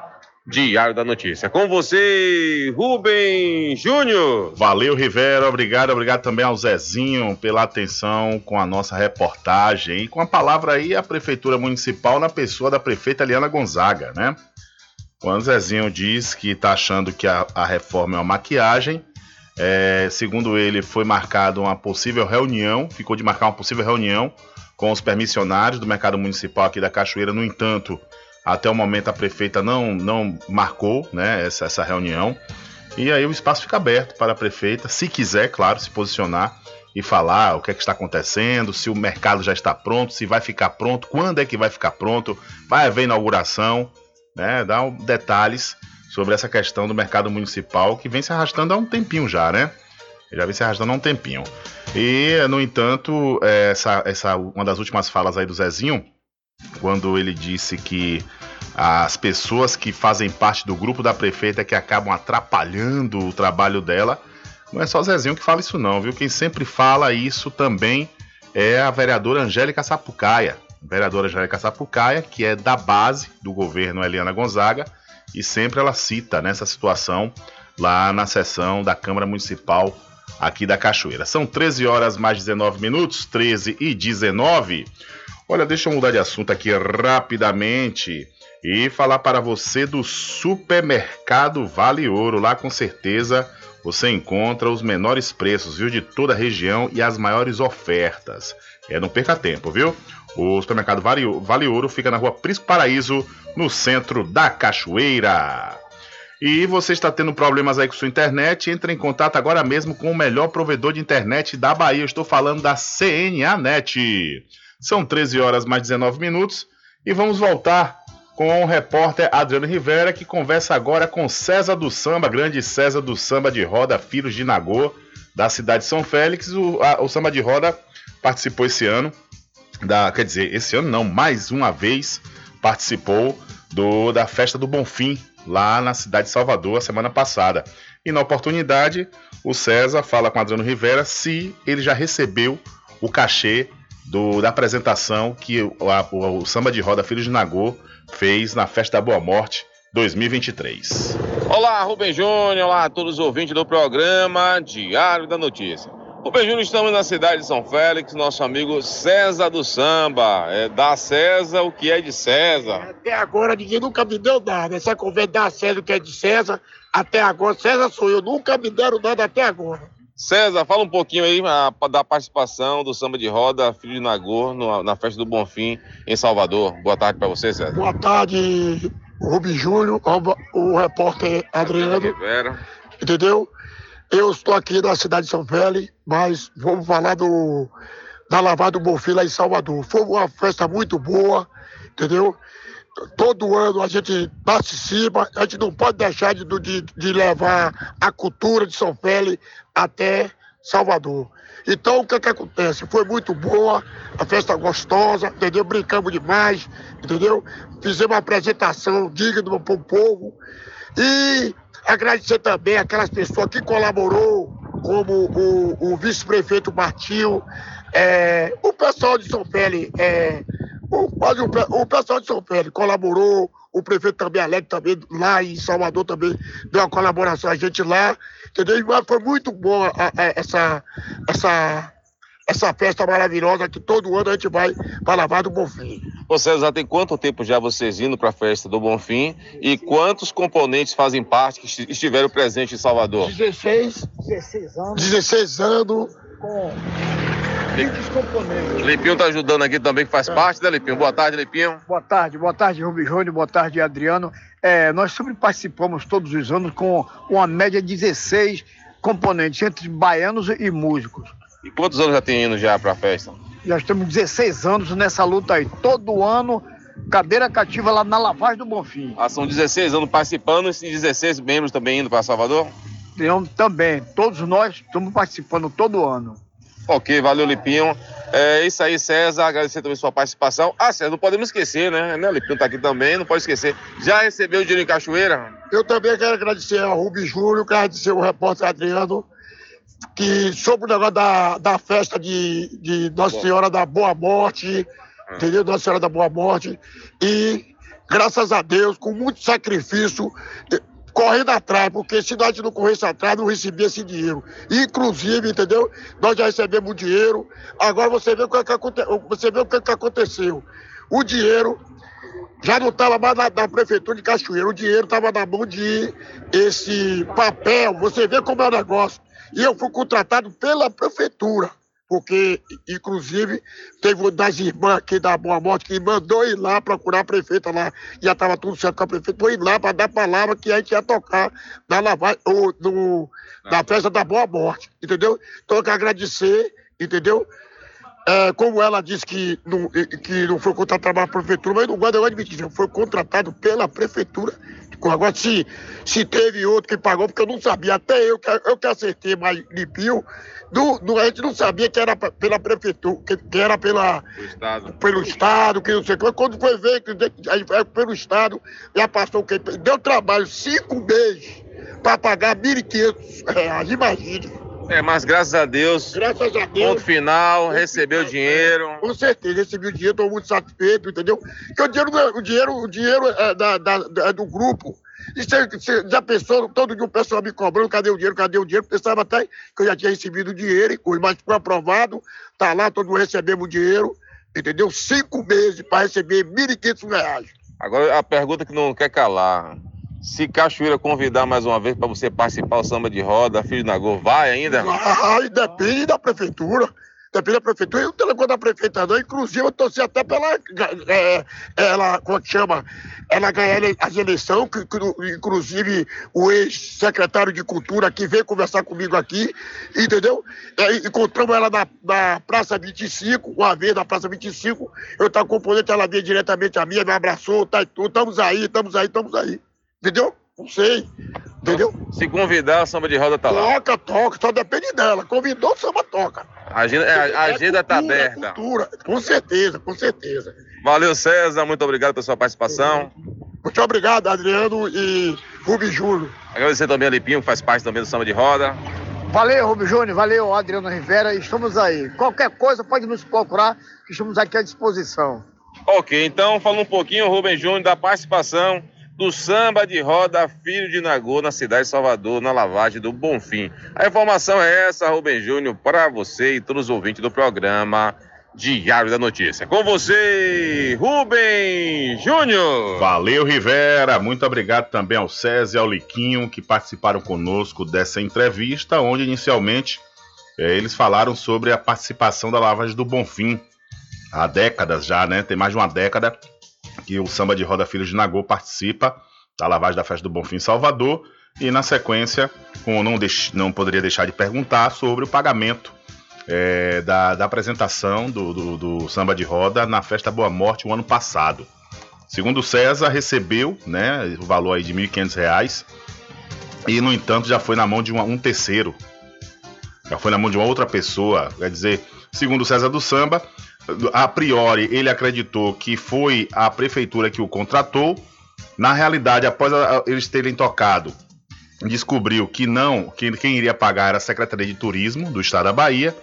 Diário da Notícia. Com você, Rubem Júnior. Valeu, Rivera. Obrigado, obrigado também ao Zezinho pela atenção com a nossa reportagem. E com a palavra aí, a Prefeitura Municipal na pessoa da prefeita Liana Gonzaga, né? O Zezinho diz que está achando que a, a reforma é uma maquiagem, é, segundo ele, foi marcada uma possível reunião, ficou de marcar uma possível reunião com os permissionários do mercado municipal aqui da Cachoeira. No entanto, até o momento a prefeita não, não marcou né, essa, essa reunião. E aí o espaço fica aberto para a prefeita, se quiser, claro, se posicionar e falar o que, é que está acontecendo, se o mercado já está pronto, se vai ficar pronto, quando é que vai ficar pronto, vai haver inauguração, né? Dar detalhes sobre essa questão do mercado municipal que vem se arrastando há um tempinho já, né? Já vem se arrastando há um tempinho. E, no entanto, é, essa, essa uma das últimas falas aí do Zezinho, quando ele disse que as pessoas que fazem parte do grupo da prefeita que acabam atrapalhando o trabalho dela, não é só Zezinho que fala isso não, viu? Quem sempre fala isso também é a vereadora Angélica Sapucaia. Vereadora Angélica Sapucaia, que é da base do governo Eliana Gonzaga, e sempre ela cita nessa situação lá na sessão da Câmara Municipal aqui da Cachoeira. São 13 horas mais 19 minutos, 13 e 19. Olha, deixa eu mudar de assunto aqui rapidamente e falar para você do supermercado Vale Ouro. Lá com certeza você encontra os menores preços, viu, de toda a região e as maiores ofertas. É, não perca tempo, viu? O supermercado vale, vale Ouro fica na rua Prisco Paraíso, no centro da Cachoeira. E você está tendo problemas aí com sua internet? Entre em contato agora mesmo com o melhor provedor de internet da Bahia. Eu estou falando da CNA Net. São 13 horas mais 19 minutos e vamos voltar com o repórter Adriano Rivera que conversa agora com César do Samba, grande César do Samba de Roda, Filhos de Nagô, da cidade de São Félix. O, a, o Samba de Roda participou esse ano da, quer dizer, esse ano não, mais uma vez participou do, da festa do Bonfim lá na cidade de Salvador a semana passada. E na oportunidade, o César fala com Adriano Rivera se ele já recebeu o cachê do, da apresentação que o, a, o, o Samba de Roda Filhos de Nagô fez na Festa da Boa Morte 2023. Olá, Rubem Júnior, olá a todos os ouvintes do programa Diário da Notícia. Rubem Júnior, estamos na cidade de São Félix, nosso amigo César do Samba. É, dá César o que é de César. Até agora ninguém nunca me deu nada. Essa conversa dá César o que é de César. Até agora, César sou eu, nunca me deram nada até agora. César, fala um pouquinho aí a, da participação do Samba de Roda, Filho de Nagô, no, na festa do Bonfim, em Salvador. Boa tarde para você, César. Boa tarde, Rubem Júnior, o, o repórter Adriano. Rivera. Entendeu? Eu estou aqui na cidade de São Félix, mas vamos falar do, da lavada do Bonfim lá em Salvador. Foi uma festa muito boa, entendeu? Todo ano a gente participa, a gente não pode deixar de, de, de levar a cultura de São Félix até Salvador. Então, o que, que acontece? Foi muito boa, a festa gostosa, entendeu? Brincamos demais, entendeu? Fizemos uma apresentação digna para o povo. E Agradecer também aquelas pessoas que colaborou, como o, o vice-prefeito Martinho, é, o pessoal de São Félix, é, o, o, o, pessoal de São Félix colaborou, o prefeito também, Alegre, também lá em Salvador também deu uma colaboração a gente lá, entendeu? Mas foi muito boa a, a, essa, essa, essa festa maravilhosa que todo ano a gente vai para Lavar do Bonfim. Ô César, tem quanto tempo já vocês indo para a festa do Bonfim e quantos componentes fazem parte que esti- estiveram presentes em Salvador? 16, 16 anos 16 anos. com 20 componentes. Lipinho tá ajudando aqui também, que faz parte, né, Lipinho? Boa tarde, Lipinho. Boa tarde, boa tarde, Rubem Júnior, boa tarde, Adriano. É, nós sempre participamos todos os anos com uma média de 16 componentes, entre baianos e músicos. E quantos anos já tem indo já para a festa? Já temos 16 anos nessa luta aí. Todo ano, cadeira cativa lá na Lavagem do Bonfim. Ah, são 16 anos participando e 16 membros também indo para Salvador? Tem- Também, todos nós estamos participando todo ano. Ok, valeu, Lipinho. É isso aí, César. Agradecer também sua participação. Ah, César, não podemos esquecer, né? né? O Lipinho tá aqui também, não pode esquecer. Já recebeu o dinheiro em Cachoeira? Eu também quero agradecer ao Rubem Júnior, quero agradecer ao repórter Adriano, que sobre o negócio da, da festa de, de Nossa Senhora da Boa Morte, entendeu? Nossa Senhora da Boa Morte. E, graças a Deus, com muito sacrifício, eh, correndo atrás, porque se nós não corresse atrás, não recebia esse dinheiro. Inclusive, entendeu? Nós já recebemos dinheiro. Agora você vê o que, é que aconte- você vê o que, é que aconteceu. O dinheiro já não estava mais na, na prefeitura de Cachoeira, o dinheiro estava na mão de esse papel, você vê como é o negócio. E eu fui contratado pela prefeitura, porque, inclusive, teve uma das irmãs aqui da Boa Morte que mandou ir lá procurar a prefeita lá, já estava tudo certo com a prefeita, foi ir lá para dar palavra que a gente ia tocar na lavagem, ou no, na festa da Boa Morte, entendeu? Então eu quero agradecer, entendeu? É, como ela disse que não, que não foi contratado pela prefeitura, mas não gosto de admitir, foi contratado pela prefeitura. Agora, se, se teve outro que pagou, porque eu não sabia, até eu, que- eu que acertei mais limpio, não, não- a gente não sabia que era pela prefeitura, que, que era pela, Estado. pelo Estado, que não sei o que. Quando foi ver, que foi pelo Estado, já passou o quê? Deu trabalho cinco meses para pagar 1.500 reais, imagine. É, mas graças a Deus. Graças a Deus. Ponto final, recebeu o dinheiro. Com certeza, recebi o dinheiro, estou muito satisfeito, entendeu? Porque o dinheiro, é- o dinheiro, o dinheiro é, da, da- é do grupo. E você, você já pensou, todo dia o pessoal me cobrando, cadê o dinheiro, cadê o dinheiro? Pensava até que eu já tinha recebido o dinheiro e coisa, mas foi aprovado, tá lá, todo mundo recebemos o dinheiro, entendeu? Cinco meses para receber 1.500 reais. Agora a pergunta que não quer calar. Se Cachoeira convidar mais uma vez para você participar do samba de roda, Filho de Nagô, vai ainda? Aí depende da prefeitura. Depende da prefeitura. Não tenho negócio da prefeita, não. Inclusive, eu torci até pela. é, ela, como é que chama? Ela ganhar as eleições, que, que, inclusive o ex-secretário de Cultura aqui veio conversar comigo aqui, entendeu? É, encontramos ela na, na Praça 25, uma vez na Praça 25. Eu estava componente, ela veio diretamente a minha, me abraçou, tá e tudo. Estamos aí, estamos aí, estamos aí. Entendeu? Não sei. Entendeu? Se convidar, o samba de roda tá lá. Toca, toca, só depende dela. Convidou, samba toca. A agenda, é, a agenda tá cultura, é aberta. cultura. Com certeza, com certeza. Valeu, César. Muito obrigado pela sua participação. Muito obrigado, Adriano e Rubi Júlio. Agradecer também a Lipinho, que faz parte também do samba de roda. Valeu, Rubem Júnior, valeu, Adriano Rivera, estamos aí. Qualquer coisa pode nos procurar, que estamos aqui à disposição. Ok, então fala um pouquinho, Rubem Júnior, da participação do samba de roda Filho de Nagô na cidade de Salvador, na lavagem do Bonfim. A informação é essa, Rubem Júnior, para você e todos os ouvintes do programa Diário da Notícia. Com você, Rubem Júnior. Valeu, Rivera. Muito obrigado também ao César e ao Liquinho que participaram conosco dessa entrevista, onde inicialmente eh, eles falaram sobre a participação da lavagem do Bonfim. Há décadas já, né? Tem mais de uma década que o Samba de Roda Filhos de Nagô participa da lavagem da Festa do Bonfim em Salvador. E na sequência, como não, deix- não poderia deixar de perguntar sobre o pagamento eh, da, da apresentação do, do- do Samba de Roda na Festa Boa Morte o ano passado. Segundo César, recebeu né, o valor aí de 1.500 reais e, no entanto, já foi na mão de uma- um terceiro. Já foi na mão de uma outra pessoa. Quer dizer, segundo César do Samba, a priori ele acreditou que foi a prefeitura que o contratou. Na realidade, após a- eles terem tocado, descobriu que não, que quem iria pagar era a Secretaria de Turismo do Estado da Bahia.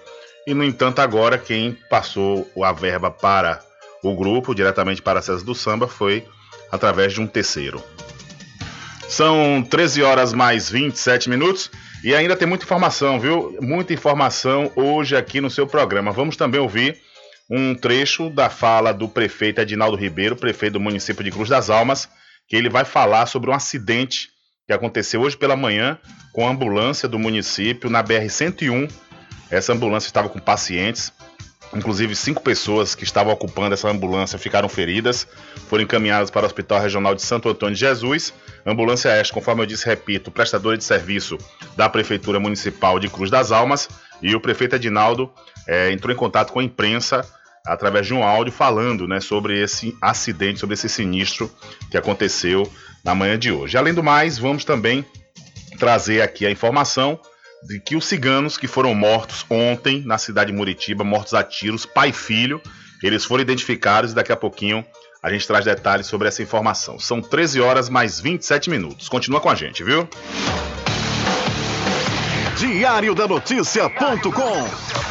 E, no entanto, agora quem passou a verba para o grupo, diretamente para a César do Samba, foi através de um terceiro. São 13 horas mais 27 minutos e ainda tem muita informação, viu? Muita informação hoje aqui no seu programa. Vamos também ouvir um trecho da fala do prefeito Edinaldo Ribeiro, prefeito do município de Cruz das Almas, que ele vai falar sobre um acidente que aconteceu hoje pela manhã com a ambulância do município na BR-101. Essa ambulância estava com pacientes Inclusive, cinco pessoas que estavam ocupando essa ambulância ficaram feridas, foram encaminhadas para o Hospital Regional de Santo Antônio de Jesus. Ambulância esta, conforme eu disse, repito, prestadora de serviço da Prefeitura Municipal de Cruz das Almas. E o prefeito Edinaldo é, entrou em contato com a imprensa através de um áudio falando né, sobre esse acidente, sobre esse sinistro que aconteceu na manhã de hoje. Além do mais, vamos também trazer aqui a informação de que os ciganos que foram mortos ontem na cidade de Muritiba, mortos a tiros, pai e filho, eles foram identificados e daqui a pouquinho a gente traz detalhes sobre essa informação. São 13 horas mais 27 minutos. Continua com a gente, viu? Diário da Notícia.com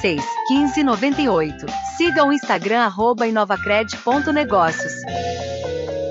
36 15 98. Siga o Instagram arroba inovacred.negócios.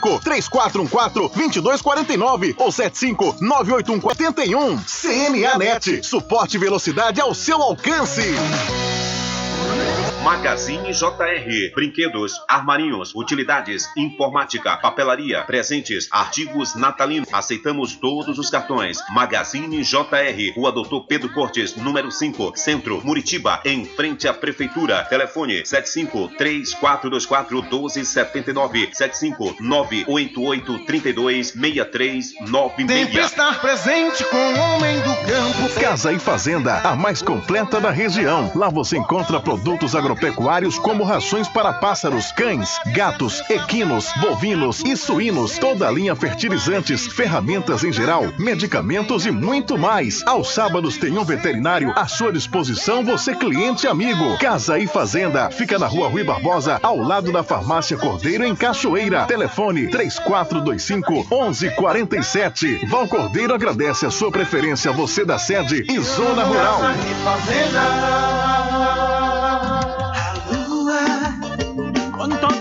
3414 2249 ou 75 981 41. CNA Net. Suporte e velocidade ao seu alcance. Magazine JR. Brinquedos, armarinhos, utilidades, informática, papelaria, presentes, artigos natalinos. Aceitamos todos os cartões. Magazine JR. Rua Doutor Pedro Cortes, número 5, Centro, Muritiba, em frente à Prefeitura. Telefone 75 3424 1279 75 988 32 6396. Sempre estar presente com o homem do campo. Casa e Fazenda, a mais completa da região. Lá você encontra produtos agropecuários como rações para pássaros, cães, gatos, equinos, bovinos e suínos, toda a linha fertilizantes, ferramentas em geral, medicamentos e muito mais. Aos sábados tem um veterinário à sua disposição, você cliente amigo. Casa e Fazenda, fica na rua Rui Barbosa, ao lado da farmácia Cordeiro em Cachoeira. Telefone 3425 1147. Val Cordeiro agradece a sua preferência, você da sede e zona rural. Com toda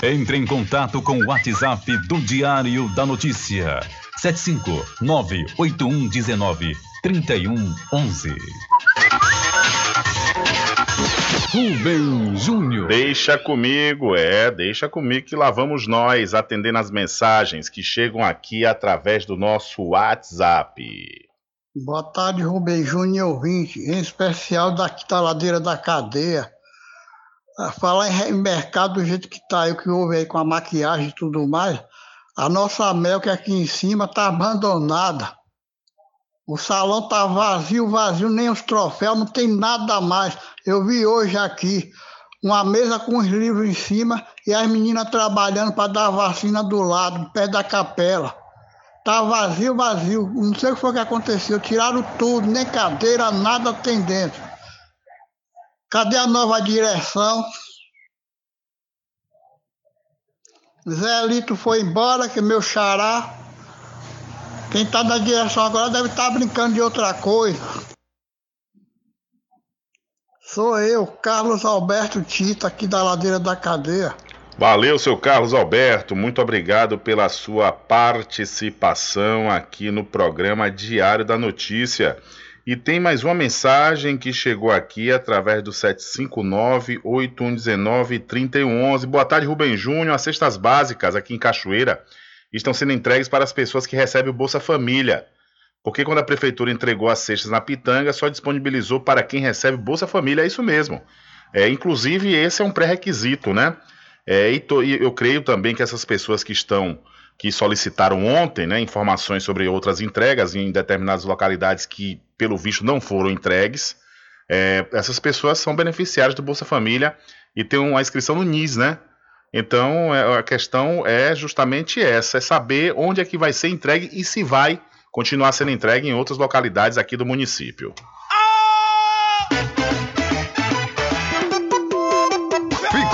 Entre em contato com o WhatsApp do Diário da Notícia. 759-8119-3111. Rubem Júnior. Deixa comigo, é, deixa comigo que lá vamos nós atendendo as mensagens que chegam aqui através do nosso WhatsApp. Boa tarde, Rubem Júnior ouvinte, em especial daqui da ladeira da cadeia. Falar em mercado do jeito que tá aí, o que houve aí com a maquiagem e tudo mais, a nossa Mel que aqui em cima tá abandonada. O salão tá vazio, vazio, nem os troféus, não tem nada mais. Eu vi hoje aqui uma mesa com os livros em cima e as meninas trabalhando para dar vacina do lado, perto da capela. Tá vazio, vazio. Não sei o que foi que aconteceu. Tiraram tudo, nem cadeira, nada tem dentro. Cadê a nova direção? Zé Lito foi embora, que meu xará. Quem está na direção agora deve estar brincando de outra coisa. Sou eu, Carlos Alberto Tita, aqui da ladeira da cadeia. Valeu, seu Carlos Alberto. Muito obrigado pela sua participação aqui no programa Diário da Notícia. E tem mais uma mensagem que chegou aqui através do 759-8119-3111. Boa tarde, Rubem Júnior. As cestas básicas aqui em Cachoeira estão sendo entregues para as pessoas que recebem o Bolsa Família. Porque quando a prefeitura entregou as cestas na Pitanga, só disponibilizou para quem recebe Bolsa Família. É isso mesmo. É, inclusive, esse é um pré-requisito, né? É, e, to- e eu creio também que essas pessoas que estão que solicitaram ontem, né, informações sobre outras entregas em determinadas localidades que, pelo visto, não foram entregues, é, essas pessoas são beneficiárias do Bolsa Família e têm uma inscrição no NIS, né? Então, é, a questão é justamente essa, é saber onde é que vai ser entregue e se vai continuar sendo entregue em outras localidades aqui do município.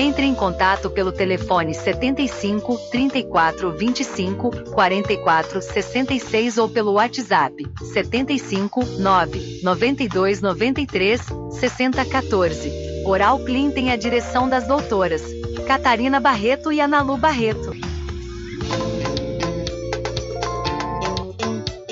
Entre em contato pelo telefone 75 34 25 44 66 ou pelo WhatsApp 75 9 92 93 60 14. Oral Clean tem a direção das doutoras Catarina Barreto e Analu Barreto.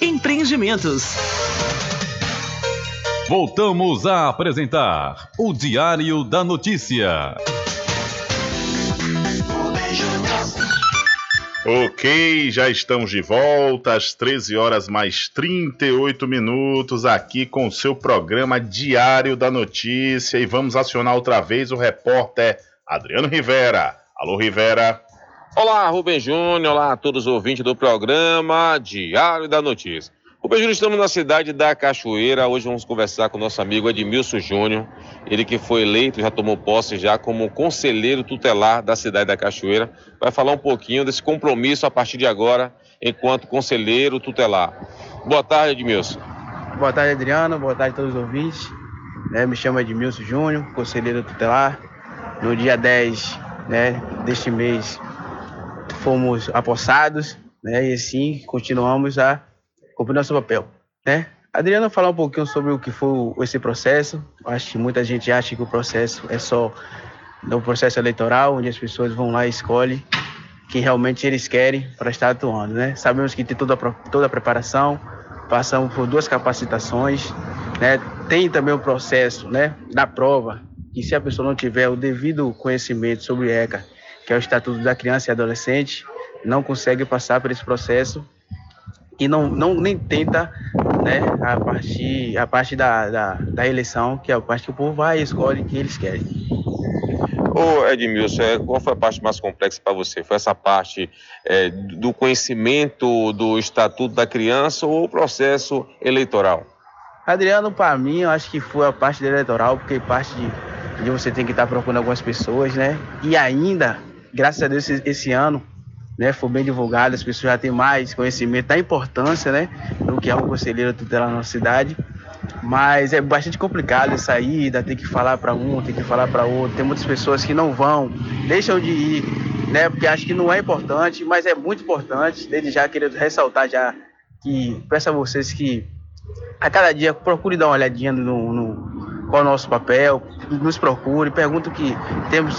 Empreendimentos. Voltamos a apresentar o Diário da Notícia. Ok, já estamos de volta às 13 horas mais 38 minutos aqui com o seu programa Diário da Notícia e vamos acionar outra vez o repórter Adriano Rivera. Alô, Rivera. Olá, Rubem Júnior, olá a todos os ouvintes do programa Diário da Notícia. Rubem Júnior, estamos na cidade da Cachoeira. Hoje vamos conversar com o nosso amigo Edmilson Júnior. Ele que foi eleito, já tomou posse já como conselheiro tutelar da cidade da Cachoeira. Vai falar um pouquinho desse compromisso a partir de agora, enquanto conselheiro tutelar. Boa tarde, Edmilson. Boa tarde, Adriano. Boa tarde a todos os ouvintes. Né, me chamo Edmilson Júnior, conselheiro tutelar. No dia 10 né, deste mês, fomos apossados, né? E assim continuamos a cumprir nosso papel, né? Adriano, falar um pouquinho sobre o que foi esse processo. Acho que muita gente acha que o processo é só no processo eleitoral, onde as pessoas vão lá e escolhem quem realmente eles querem para estar atuando, né? Sabemos que tem toda a, toda a preparação, passamos por duas capacitações, né? Tem também o processo, né, da prova, que se a pessoa não tiver o devido conhecimento sobre ECA, que é o Estatuto da Criança e Adolescente, não consegue passar por esse processo e não, não nem tenta né, a partir, a parte da, da, da eleição, que é a parte que o povo vai e escolhe quem eles querem. Ô Edmilson, é, qual foi a parte mais complexa para você? Foi essa parte é, do conhecimento do Estatuto da Criança ou o processo eleitoral? Adriano, para mim, eu acho que foi a parte eleitoral, porque parte de, de você tem que estar procurando algumas pessoas, né? E ainda, graças a Deus, esse, esse ano, né, foi bem divulgado, as pessoas já têm mais conhecimento da importância, né, do que é um conselheiro tutelar na nossa cidade. Mas é bastante complicado essa ida, ter que falar para um, ter que falar para outro. Tem muitas pessoas que não vão, deixam de ir, né, porque acham que não é importante, mas é muito importante. Desde já queria ressaltar já que peço a vocês que a cada dia procure dar uma olhadinha no, no qual é o nosso papel, nos procure, pergunte o que temos,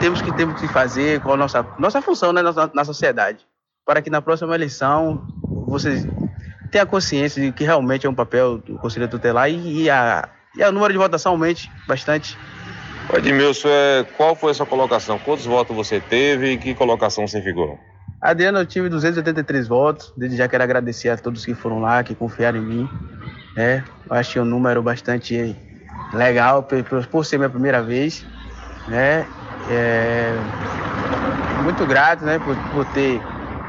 temos que temos que fazer, qual a nossa, nossa função né, na, na sociedade, para que na próxima eleição vocês tenham consciência de que realmente é um papel do Conselho Tutelar e, e, a, e o número de votação aumente bastante. Edmilson, é, qual foi a sua colocação? Quantos votos você teve e que colocação você figurou? Adriano, eu tive 283 votos. Desde já quero agradecer a todos que foram lá, que confiaram em mim. Né? Eu achei um número bastante legal por, ser minha primeira vez. Né? É... Muito grato né? por, por ter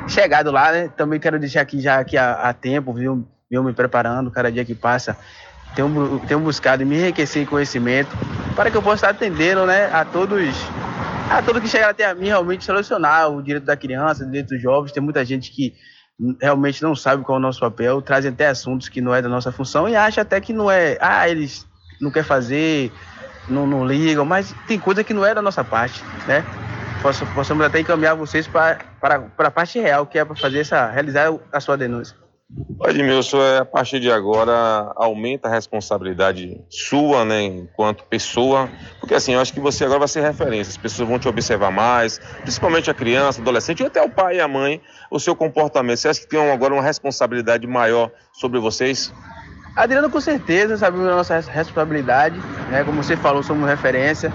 chegado lá. Né? Também quero deixar aqui já aqui há, há tempo, viu? viu me preparando, cada dia que passa tenho, tenho buscado me enriquecer em conhecimento para que eu possa atendendo né, a todos a todos que chegaram até a mim realmente solucionar o direito da criança, o direito dos jovens. Tem muita gente que realmente não sabe qual é o nosso papel, trazem até assuntos que não é da nossa função e acha até que não é, ah, eles não quer fazer, não, não ligam, mas tem coisa que não é da nossa parte, né? Possamos até encaminhar vocês para, a parte real, que é para fazer essa, realizar a sua denúncia. Edmilson, é, a partir de agora aumenta a responsabilidade sua, né, enquanto pessoa, porque assim, eu acho que você agora vai ser referência, as pessoas vão te observar mais, principalmente a criança, adolescente, ou até o pai e a mãe, o seu comportamento. Você acha que tem agora uma responsabilidade maior sobre vocês? Adriano, com certeza, sabemos a nossa responsabilidade, né, como você falou, somos referência.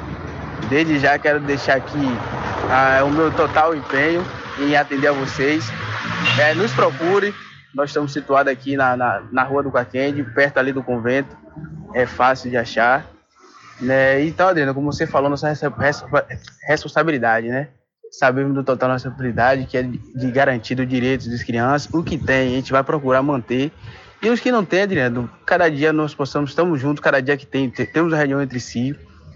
Desde já quero deixar aqui ah, o meu total empenho em atender a vocês. É, nos procure, nós estamos situados aqui na, na, na Rua do Caquende, perto ali do convento. É fácil de achar. Né? Então, Adriano, como você falou, nossa responsabilidade, né? Sabemos do total nossa responsabilidade, que é de garantir os direitos das crianças. O que tem, a gente vai procurar manter. E os que não tem, Adriano, cada dia nós possamos, estamos juntos, cada dia que tem, temos uma reunião entre si,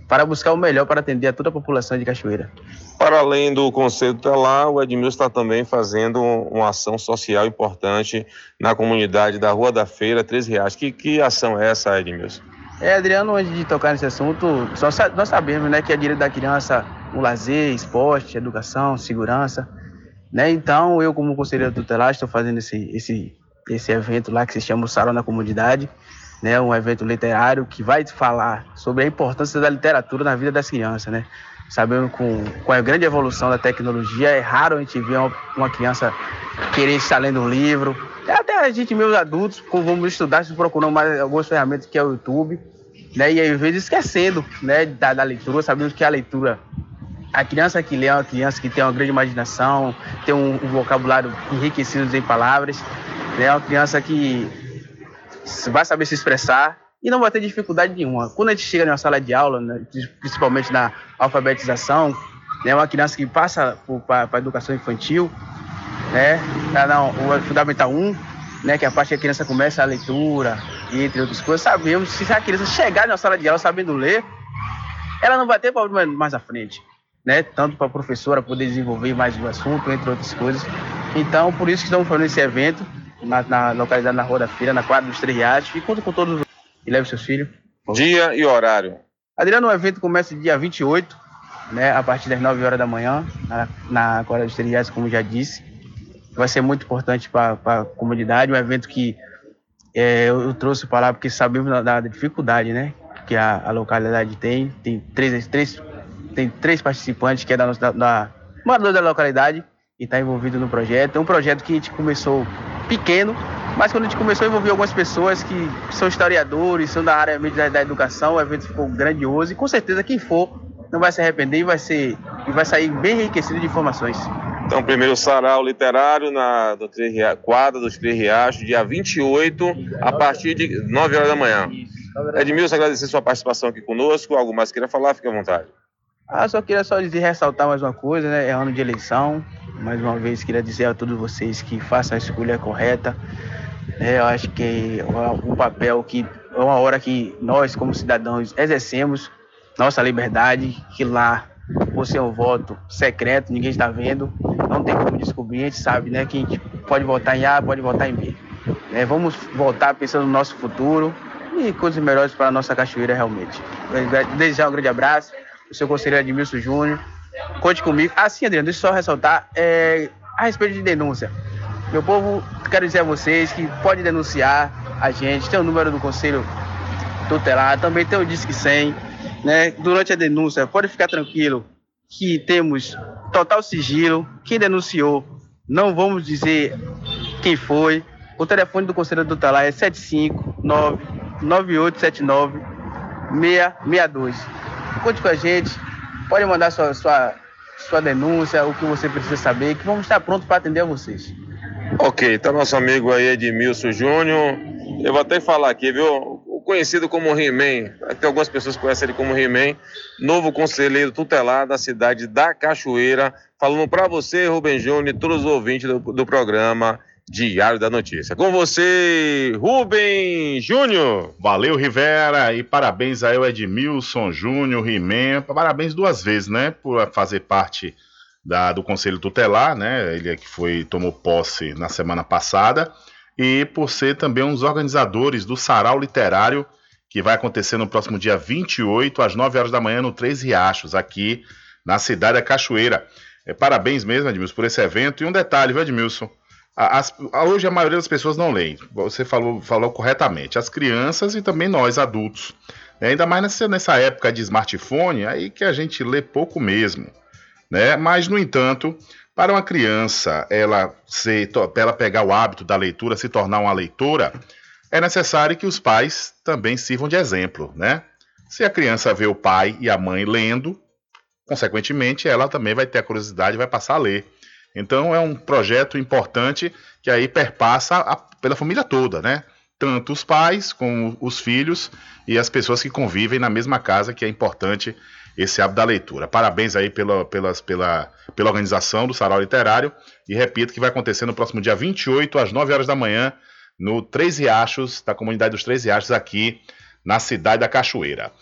para buscar o melhor para atender a toda a população de Cachoeira. Para além do Conselho Telar, o Edmilson está também fazendo uma ação social importante na comunidade da Rua da Feira, Três Reais. Que, que ação é essa, Edmilson? É, Adriano, antes de tocar nesse assunto, só, nós sabemos né, que é direito da criança o lazer, esporte, educação, segurança. Né? Então, eu, como conselheiro tutelar, estou fazendo esse, esse, esse evento lá que se chama o Salão na Comunidade, né, um evento literário que vai falar sobre a importância da literatura na vida das crianças, né? Sabendo com, com a grande evolução da tecnologia, é raro a gente ver uma, uma criança querer estar lendo um livro. Até a gente, meus adultos, vamos estudar, procurando mais algumas ferramentas que é o YouTube, né? E às vezes esquecendo, né, da, da leitura, sabendo que a leitura a criança que lê é uma criança que tem uma grande imaginação, tem um, um vocabulário enriquecido em palavras, né? uma criança que vai saber se expressar e não vai ter dificuldade nenhuma. Quando a gente chega numa sala de aula, né, principalmente na alfabetização, né, uma criança que passa para a educação infantil, né, não, o Fundamental 1, né, que é a parte que a criança começa a leitura, entre outras coisas, sabemos se a criança chegar na sala de aula sabendo ler, ela não vai ter problema mais à frente. Né, tanto para a professora poder desenvolver mais o assunto, entre outras coisas. Então, por isso que estamos fazendo esse evento, na, na localidade na Rua da Feira, na quadra dos Três Reais. E conta com todos e leve seus filhos. Dia e horário. Adriano, o evento começa dia 28, né, a partir das 9 horas da manhã, na, na quadra dos Três Reais, como já disse. Vai ser muito importante para a comunidade, um evento que é, eu, eu, trouxe para lá porque sabemos da, da dificuldade né, que a, a, localidade tem. Tem três, três, tem três participantes que é da, da, da morador da localidade e está envolvido no projeto. É um projeto que a gente começou pequeno, mas quando a gente começou a envolver algumas pessoas que são historiadores, são da área da, da educação, o evento ficou grandioso e com certeza quem for não vai se arrepender e vai ser e vai sair bem enriquecido de informações. Então, primeiro sarau literário na do quadra dos Três Riachos, dia 28, a partir de 9 horas da manhã. Edmilson, agradecer sua participação aqui conosco. Algo mais queira falar, fique à vontade. Ah, só queria só dizer, ressaltar mais uma coisa, né? É ano de eleição. Mais uma vez, queria dizer a todos vocês que façam a escolha correta. É, eu acho que é um papel que é uma hora que nós, como cidadãos, exercemos nossa liberdade, que lá você é um voto secreto, ninguém está vendo, não tem como descobrir, a gente sabe, né? Que a gente pode votar em A, pode votar em B. É, vamos voltar pensando no nosso futuro e coisas melhores para a nossa cachoeira realmente. Desejar um grande abraço o seu conselheiro Edmilson Júnior. Conte comigo. Assim, Adriano, deixa eu só ressaltar é, a respeito de denúncia. Meu povo, quero dizer a vocês que pode denunciar a gente, tem o número do conselho tutelar, também tem o Disque 100. Né? Durante a denúncia, pode ficar tranquilo que temos total sigilo. Quem denunciou, não vamos dizer quem foi. O telefone do conselho tutelar é 759 9879 662 conte com a gente. Pode mandar sua, sua, sua denúncia, o que você precisa saber, que vamos estar prontos para atender a vocês. Ok, tá nosso amigo aí Edmilson Júnior. Eu vou até falar aqui, viu? O conhecido como He-Man, tem algumas pessoas conhecem ele como He-Man, novo conselheiro tutelar da cidade da Cachoeira, falando para você, Rubem Júnior, e todos os ouvintes do, do programa Diário da Notícia. Com você, Rubem Júnior. Valeu, Rivera, e parabéns aí ao Edmilson Júnior, He-Man, parabéns duas vezes, né, por fazer parte da, do Conselho Tutelar, né? Ele é que foi tomou posse na semana passada e por ser também um dos organizadores do Sarau Literário que vai acontecer no próximo dia 28 às 9 horas da manhã no Três Riachos, aqui na cidade da Cachoeira. É, parabéns mesmo, Edmilson, por esse evento. E um detalhe, viu, Edmilson? As, hoje a maioria das pessoas não leem. Você falou, falou corretamente. As crianças e também nós, adultos. É, ainda mais nessa, nessa época de smartphone, aí que a gente lê pouco mesmo né? Mas, no entanto, para uma criança ela, se, ela pegar o hábito da leitura, se tornar uma leitora, é necessário que os pais também sirvam de exemplo, né? Se a criança vê o pai e a mãe lendo, consequentemente ela também vai ter a curiosidade e vai passar a ler. Então é um projeto importante que aí perpassa a, pela família toda, né? Tanto os pais como os filhos e as pessoas que convivem na mesma casa, que é importante esse hábito da leitura. Parabéns aí pela, pela, pela, pela organização do Sarau Literário e repito que vai acontecer no próximo dia 28, às 9 horas da manhã, no Três Riachos, da comunidade dos Três Riachos, aqui na cidade da Cachoeira.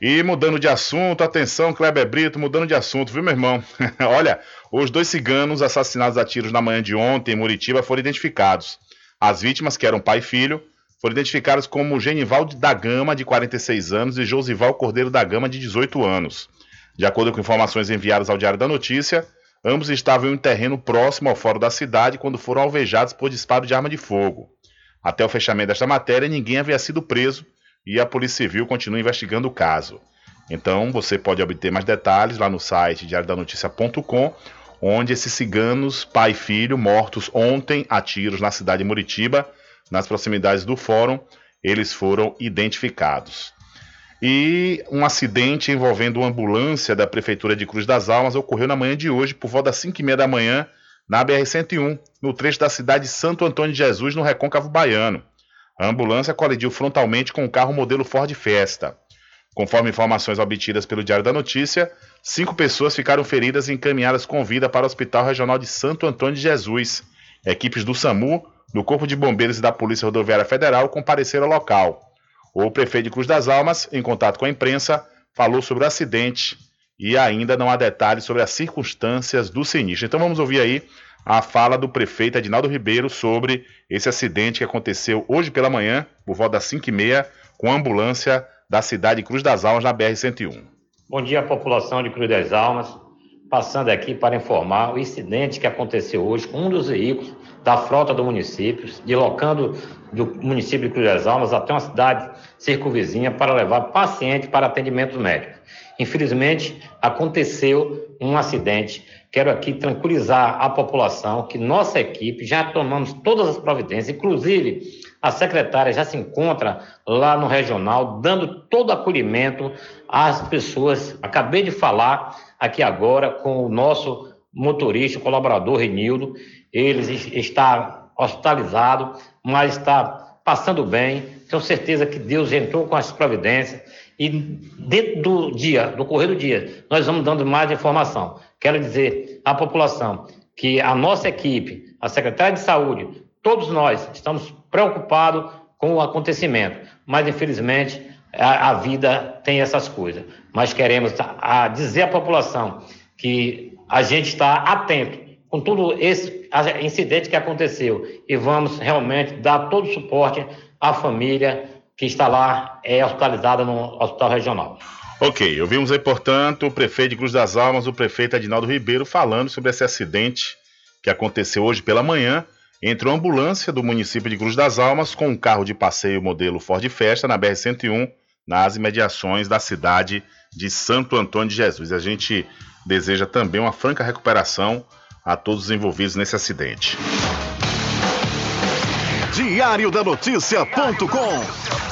E mudando de assunto, atenção, Kleber Brito, mudando de assunto, viu, meu irmão? Olha, os dois ciganos assassinados a tiros na manhã de ontem em Muritiba foram identificados. As vítimas, que eram pai e filho, foram identificados como Genivaldo da Gama, de 46 anos, e Josival Cordeiro da Gama, de 18 anos. De acordo com informações enviadas ao Diário da Notícia, ambos estavam em um terreno próximo ao fórum da cidade quando foram alvejados por disparo de arma de fogo. Até o fechamento desta matéria, ninguém havia sido preso e a Polícia Civil continua investigando o caso. Então, você pode obter mais detalhes lá no site diariodanoticia.com, onde esses ciganos, pai e filho, mortos ontem a tiros na cidade de Muritiba, nas proximidades do fórum, eles foram identificados. E um acidente envolvendo uma ambulância da Prefeitura de Cruz das Almas ocorreu na manhã de hoje, por volta das 5 e meia da manhã, na BR-101, no trecho da cidade de Santo Antônio de Jesus, no Recôncavo Baiano. A ambulância colidiu frontalmente com um carro modelo Ford Fiesta. Conforme informações obtidas pelo Diário da Notícia, cinco pessoas ficaram feridas e encaminhadas com vida para o Hospital Regional de Santo Antônio de Jesus. Equipes do SAMU do Corpo de Bombeiros e da Polícia Rodoviária Federal compareceram ao local. O prefeito de Cruz das Almas, em contato com a imprensa, falou sobre o acidente e ainda não há detalhes sobre as circunstâncias do sinistro. Então vamos ouvir aí a fala do prefeito Edinaldo Ribeiro sobre esse acidente que aconteceu hoje pela manhã, por volta das 5h30, com a ambulância da cidade de Cruz das Almas, na BR-101. Bom dia, população de Cruz das Almas. Passando aqui para informar o incidente que aconteceu hoje com um dos veículos da frota do município, deslocando do município de Cruz das Almas até uma cidade circunvizinha para levar paciente para atendimento médico. Infelizmente, aconteceu um acidente. Quero aqui tranquilizar a população que nossa equipe já tomamos todas as providências, inclusive a secretária já se encontra lá no regional, dando todo acolhimento às pessoas. Acabei de falar aqui agora com o nosso motorista, colaborador Renildo, ele está hospitalizado, mas está passando bem. Tenho certeza que Deus entrou com as providências e dentro do dia, do correr do dia, nós vamos dando mais informação. Quero dizer à população que a nossa equipe, a Secretaria de Saúde, todos nós estamos preocupados com o acontecimento, mas infelizmente a, a vida tem essas coisas. Mas queremos a, a dizer à população que a gente está atento com todo esse incidente que aconteceu e vamos realmente dar todo o suporte à família que está lá é, hospitalizada no hospital regional. Ok, ouvimos aí, portanto, o prefeito de Cruz das Almas, o prefeito Adinaldo Ribeiro, falando sobre esse acidente que aconteceu hoje pela manhã entre uma ambulância do município de Cruz das Almas com um carro de passeio modelo Ford Festa na BR-101, nas imediações da cidade de Santo Antônio de Jesus. A gente deseja também uma franca recuperação a todos os envolvidos nesse acidente. Diário da Notícia.com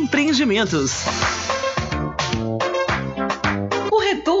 Empreendimentos.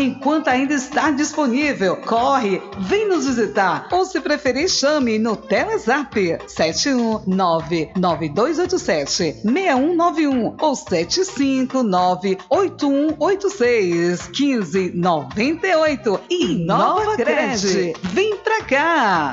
enquanto ainda está disponível. Corre, vem nos visitar ou se preferir chame no Telezap 7199287 6191 ou 7598186 1598 e Nova Cred. Vem pra cá!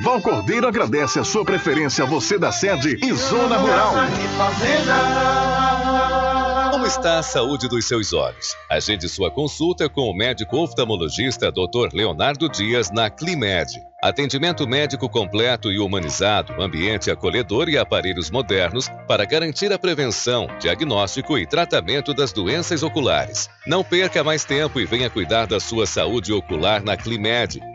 Val Cordeiro agradece a sua preferência, você da sede e Zona Rural. Como está a saúde dos seus olhos? Agende sua consulta com o médico oftalmologista Dr. Leonardo Dias na Climed. Atendimento médico completo e humanizado, ambiente acolhedor e aparelhos modernos para garantir a prevenção, diagnóstico e tratamento das doenças oculares. Não perca mais tempo e venha cuidar da sua saúde ocular na Climed.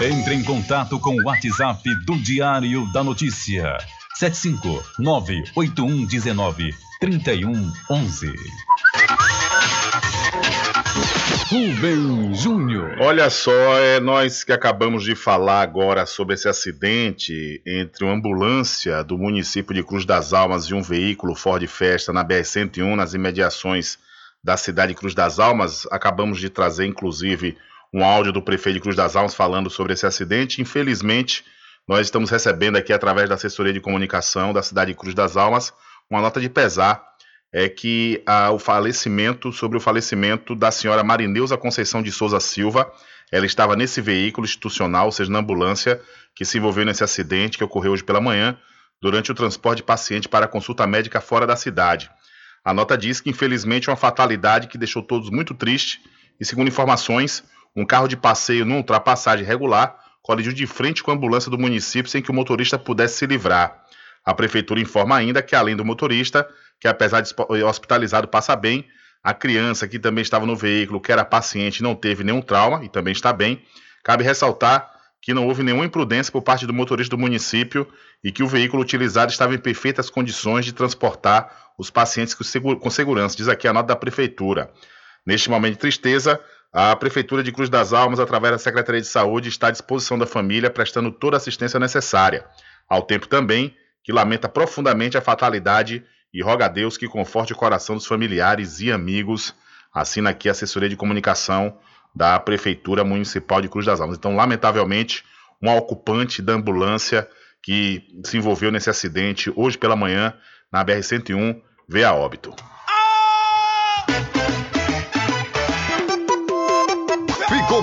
Entre em contato com o WhatsApp do Diário da Notícia. 759-8119-30 3111. Rubem Júnior. Olha só, é nós que acabamos de falar agora sobre esse acidente entre uma ambulância do município de Cruz das Almas e um veículo Ford Festa na BR-101, nas imediações da cidade de Cruz das Almas. Acabamos de trazer, inclusive, um áudio do prefeito de Cruz das Almas falando sobre esse acidente. Infelizmente, nós estamos recebendo aqui, através da assessoria de comunicação da cidade de Cruz das Almas, uma nota de pesar é que ah, o falecimento, sobre o falecimento da senhora Marineusa Conceição de Souza Silva, ela estava nesse veículo institucional, ou seja, na ambulância, que se envolveu nesse acidente que ocorreu hoje pela manhã, durante o transporte de paciente para consulta médica fora da cidade. A nota diz que, infelizmente, é uma fatalidade que deixou todos muito tristes e, segundo informações, um carro de passeio numa ultrapassagem regular colidiu de frente com a ambulância do município sem que o motorista pudesse se livrar. A prefeitura informa ainda que, além do motorista, que apesar de hospitalizado passa bem. A criança que também estava no veículo, que era paciente, não teve nenhum trauma e também está bem. Cabe ressaltar que não houve nenhuma imprudência por parte do motorista do município e que o veículo utilizado estava em perfeitas condições de transportar os pacientes com segurança, diz aqui a nota da prefeitura. Neste momento de tristeza, a Prefeitura de Cruz das Almas, através da Secretaria de Saúde, está à disposição da família, prestando toda a assistência necessária. Ao tempo também que lamenta profundamente a fatalidade e roga a Deus que conforte o coração dos familiares e amigos. Assina aqui a assessoria de comunicação da Prefeitura Municipal de Cruz das Almas. Então, lamentavelmente, um ocupante da ambulância que se envolveu nesse acidente hoje pela manhã na BR-101 veio a óbito.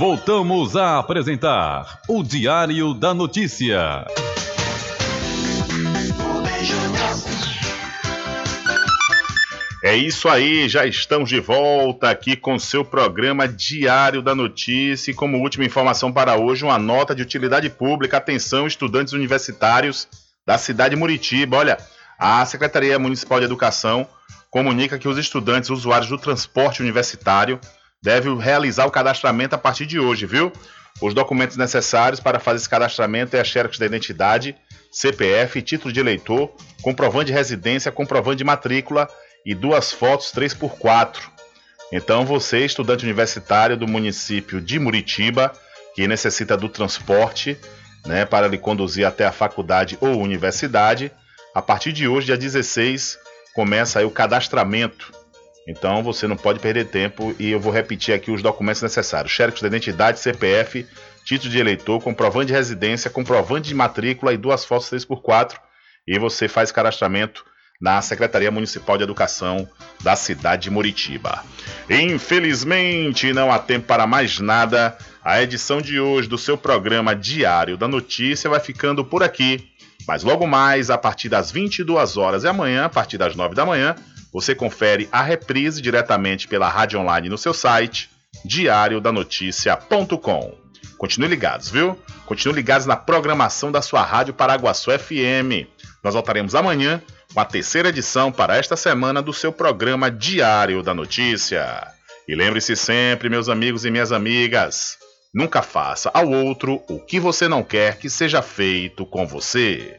Voltamos a apresentar o Diário da Notícia. É isso aí, já estamos de volta aqui com seu programa Diário da Notícia. E como última informação para hoje, uma nota de utilidade pública. Atenção, estudantes universitários da cidade de Muritiba. Olha, a Secretaria Municipal de Educação comunica que os estudantes usuários do transporte universitário devem realizar o cadastramento a partir de hoje, viu? Os documentos necessários para fazer esse cadastramento é a xerox da identidade, CPF, título de eleitor, comprovante de residência, comprovante de matrícula e duas fotos 3x4. Então, você, estudante universitário do município de Muritiba, que necessita do transporte né, para lhe conduzir até a faculdade ou universidade, a partir de hoje, dia 16, começa o cadastramento. Então, você não pode perder tempo e eu vou repetir aqui os documentos necessários: xerox da identidade, CPF, título de eleitor, comprovante de residência, comprovante de matrícula e duas fotos 3x4. E você faz cadastramento na Secretaria Municipal de Educação da cidade de Muritiba. Infelizmente, não há tempo para mais nada. A edição de hoje do seu programa Diário da Notícia vai ficando por aqui. Mas logo mais, a partir das 22 horas e amanhã, a partir das 9 da manhã, você confere a reprise diretamente pela rádio online no seu site diariodanoticia.com. Continue ligados, viu? Continue ligados na programação da sua rádio Paraguaçu FM. Nós voltaremos amanhã com a terceira edição para esta semana do seu programa Diário da Notícia. E lembre-se sempre, meus amigos e minhas amigas, nunca faça ao outro o que você não quer que seja feito com você.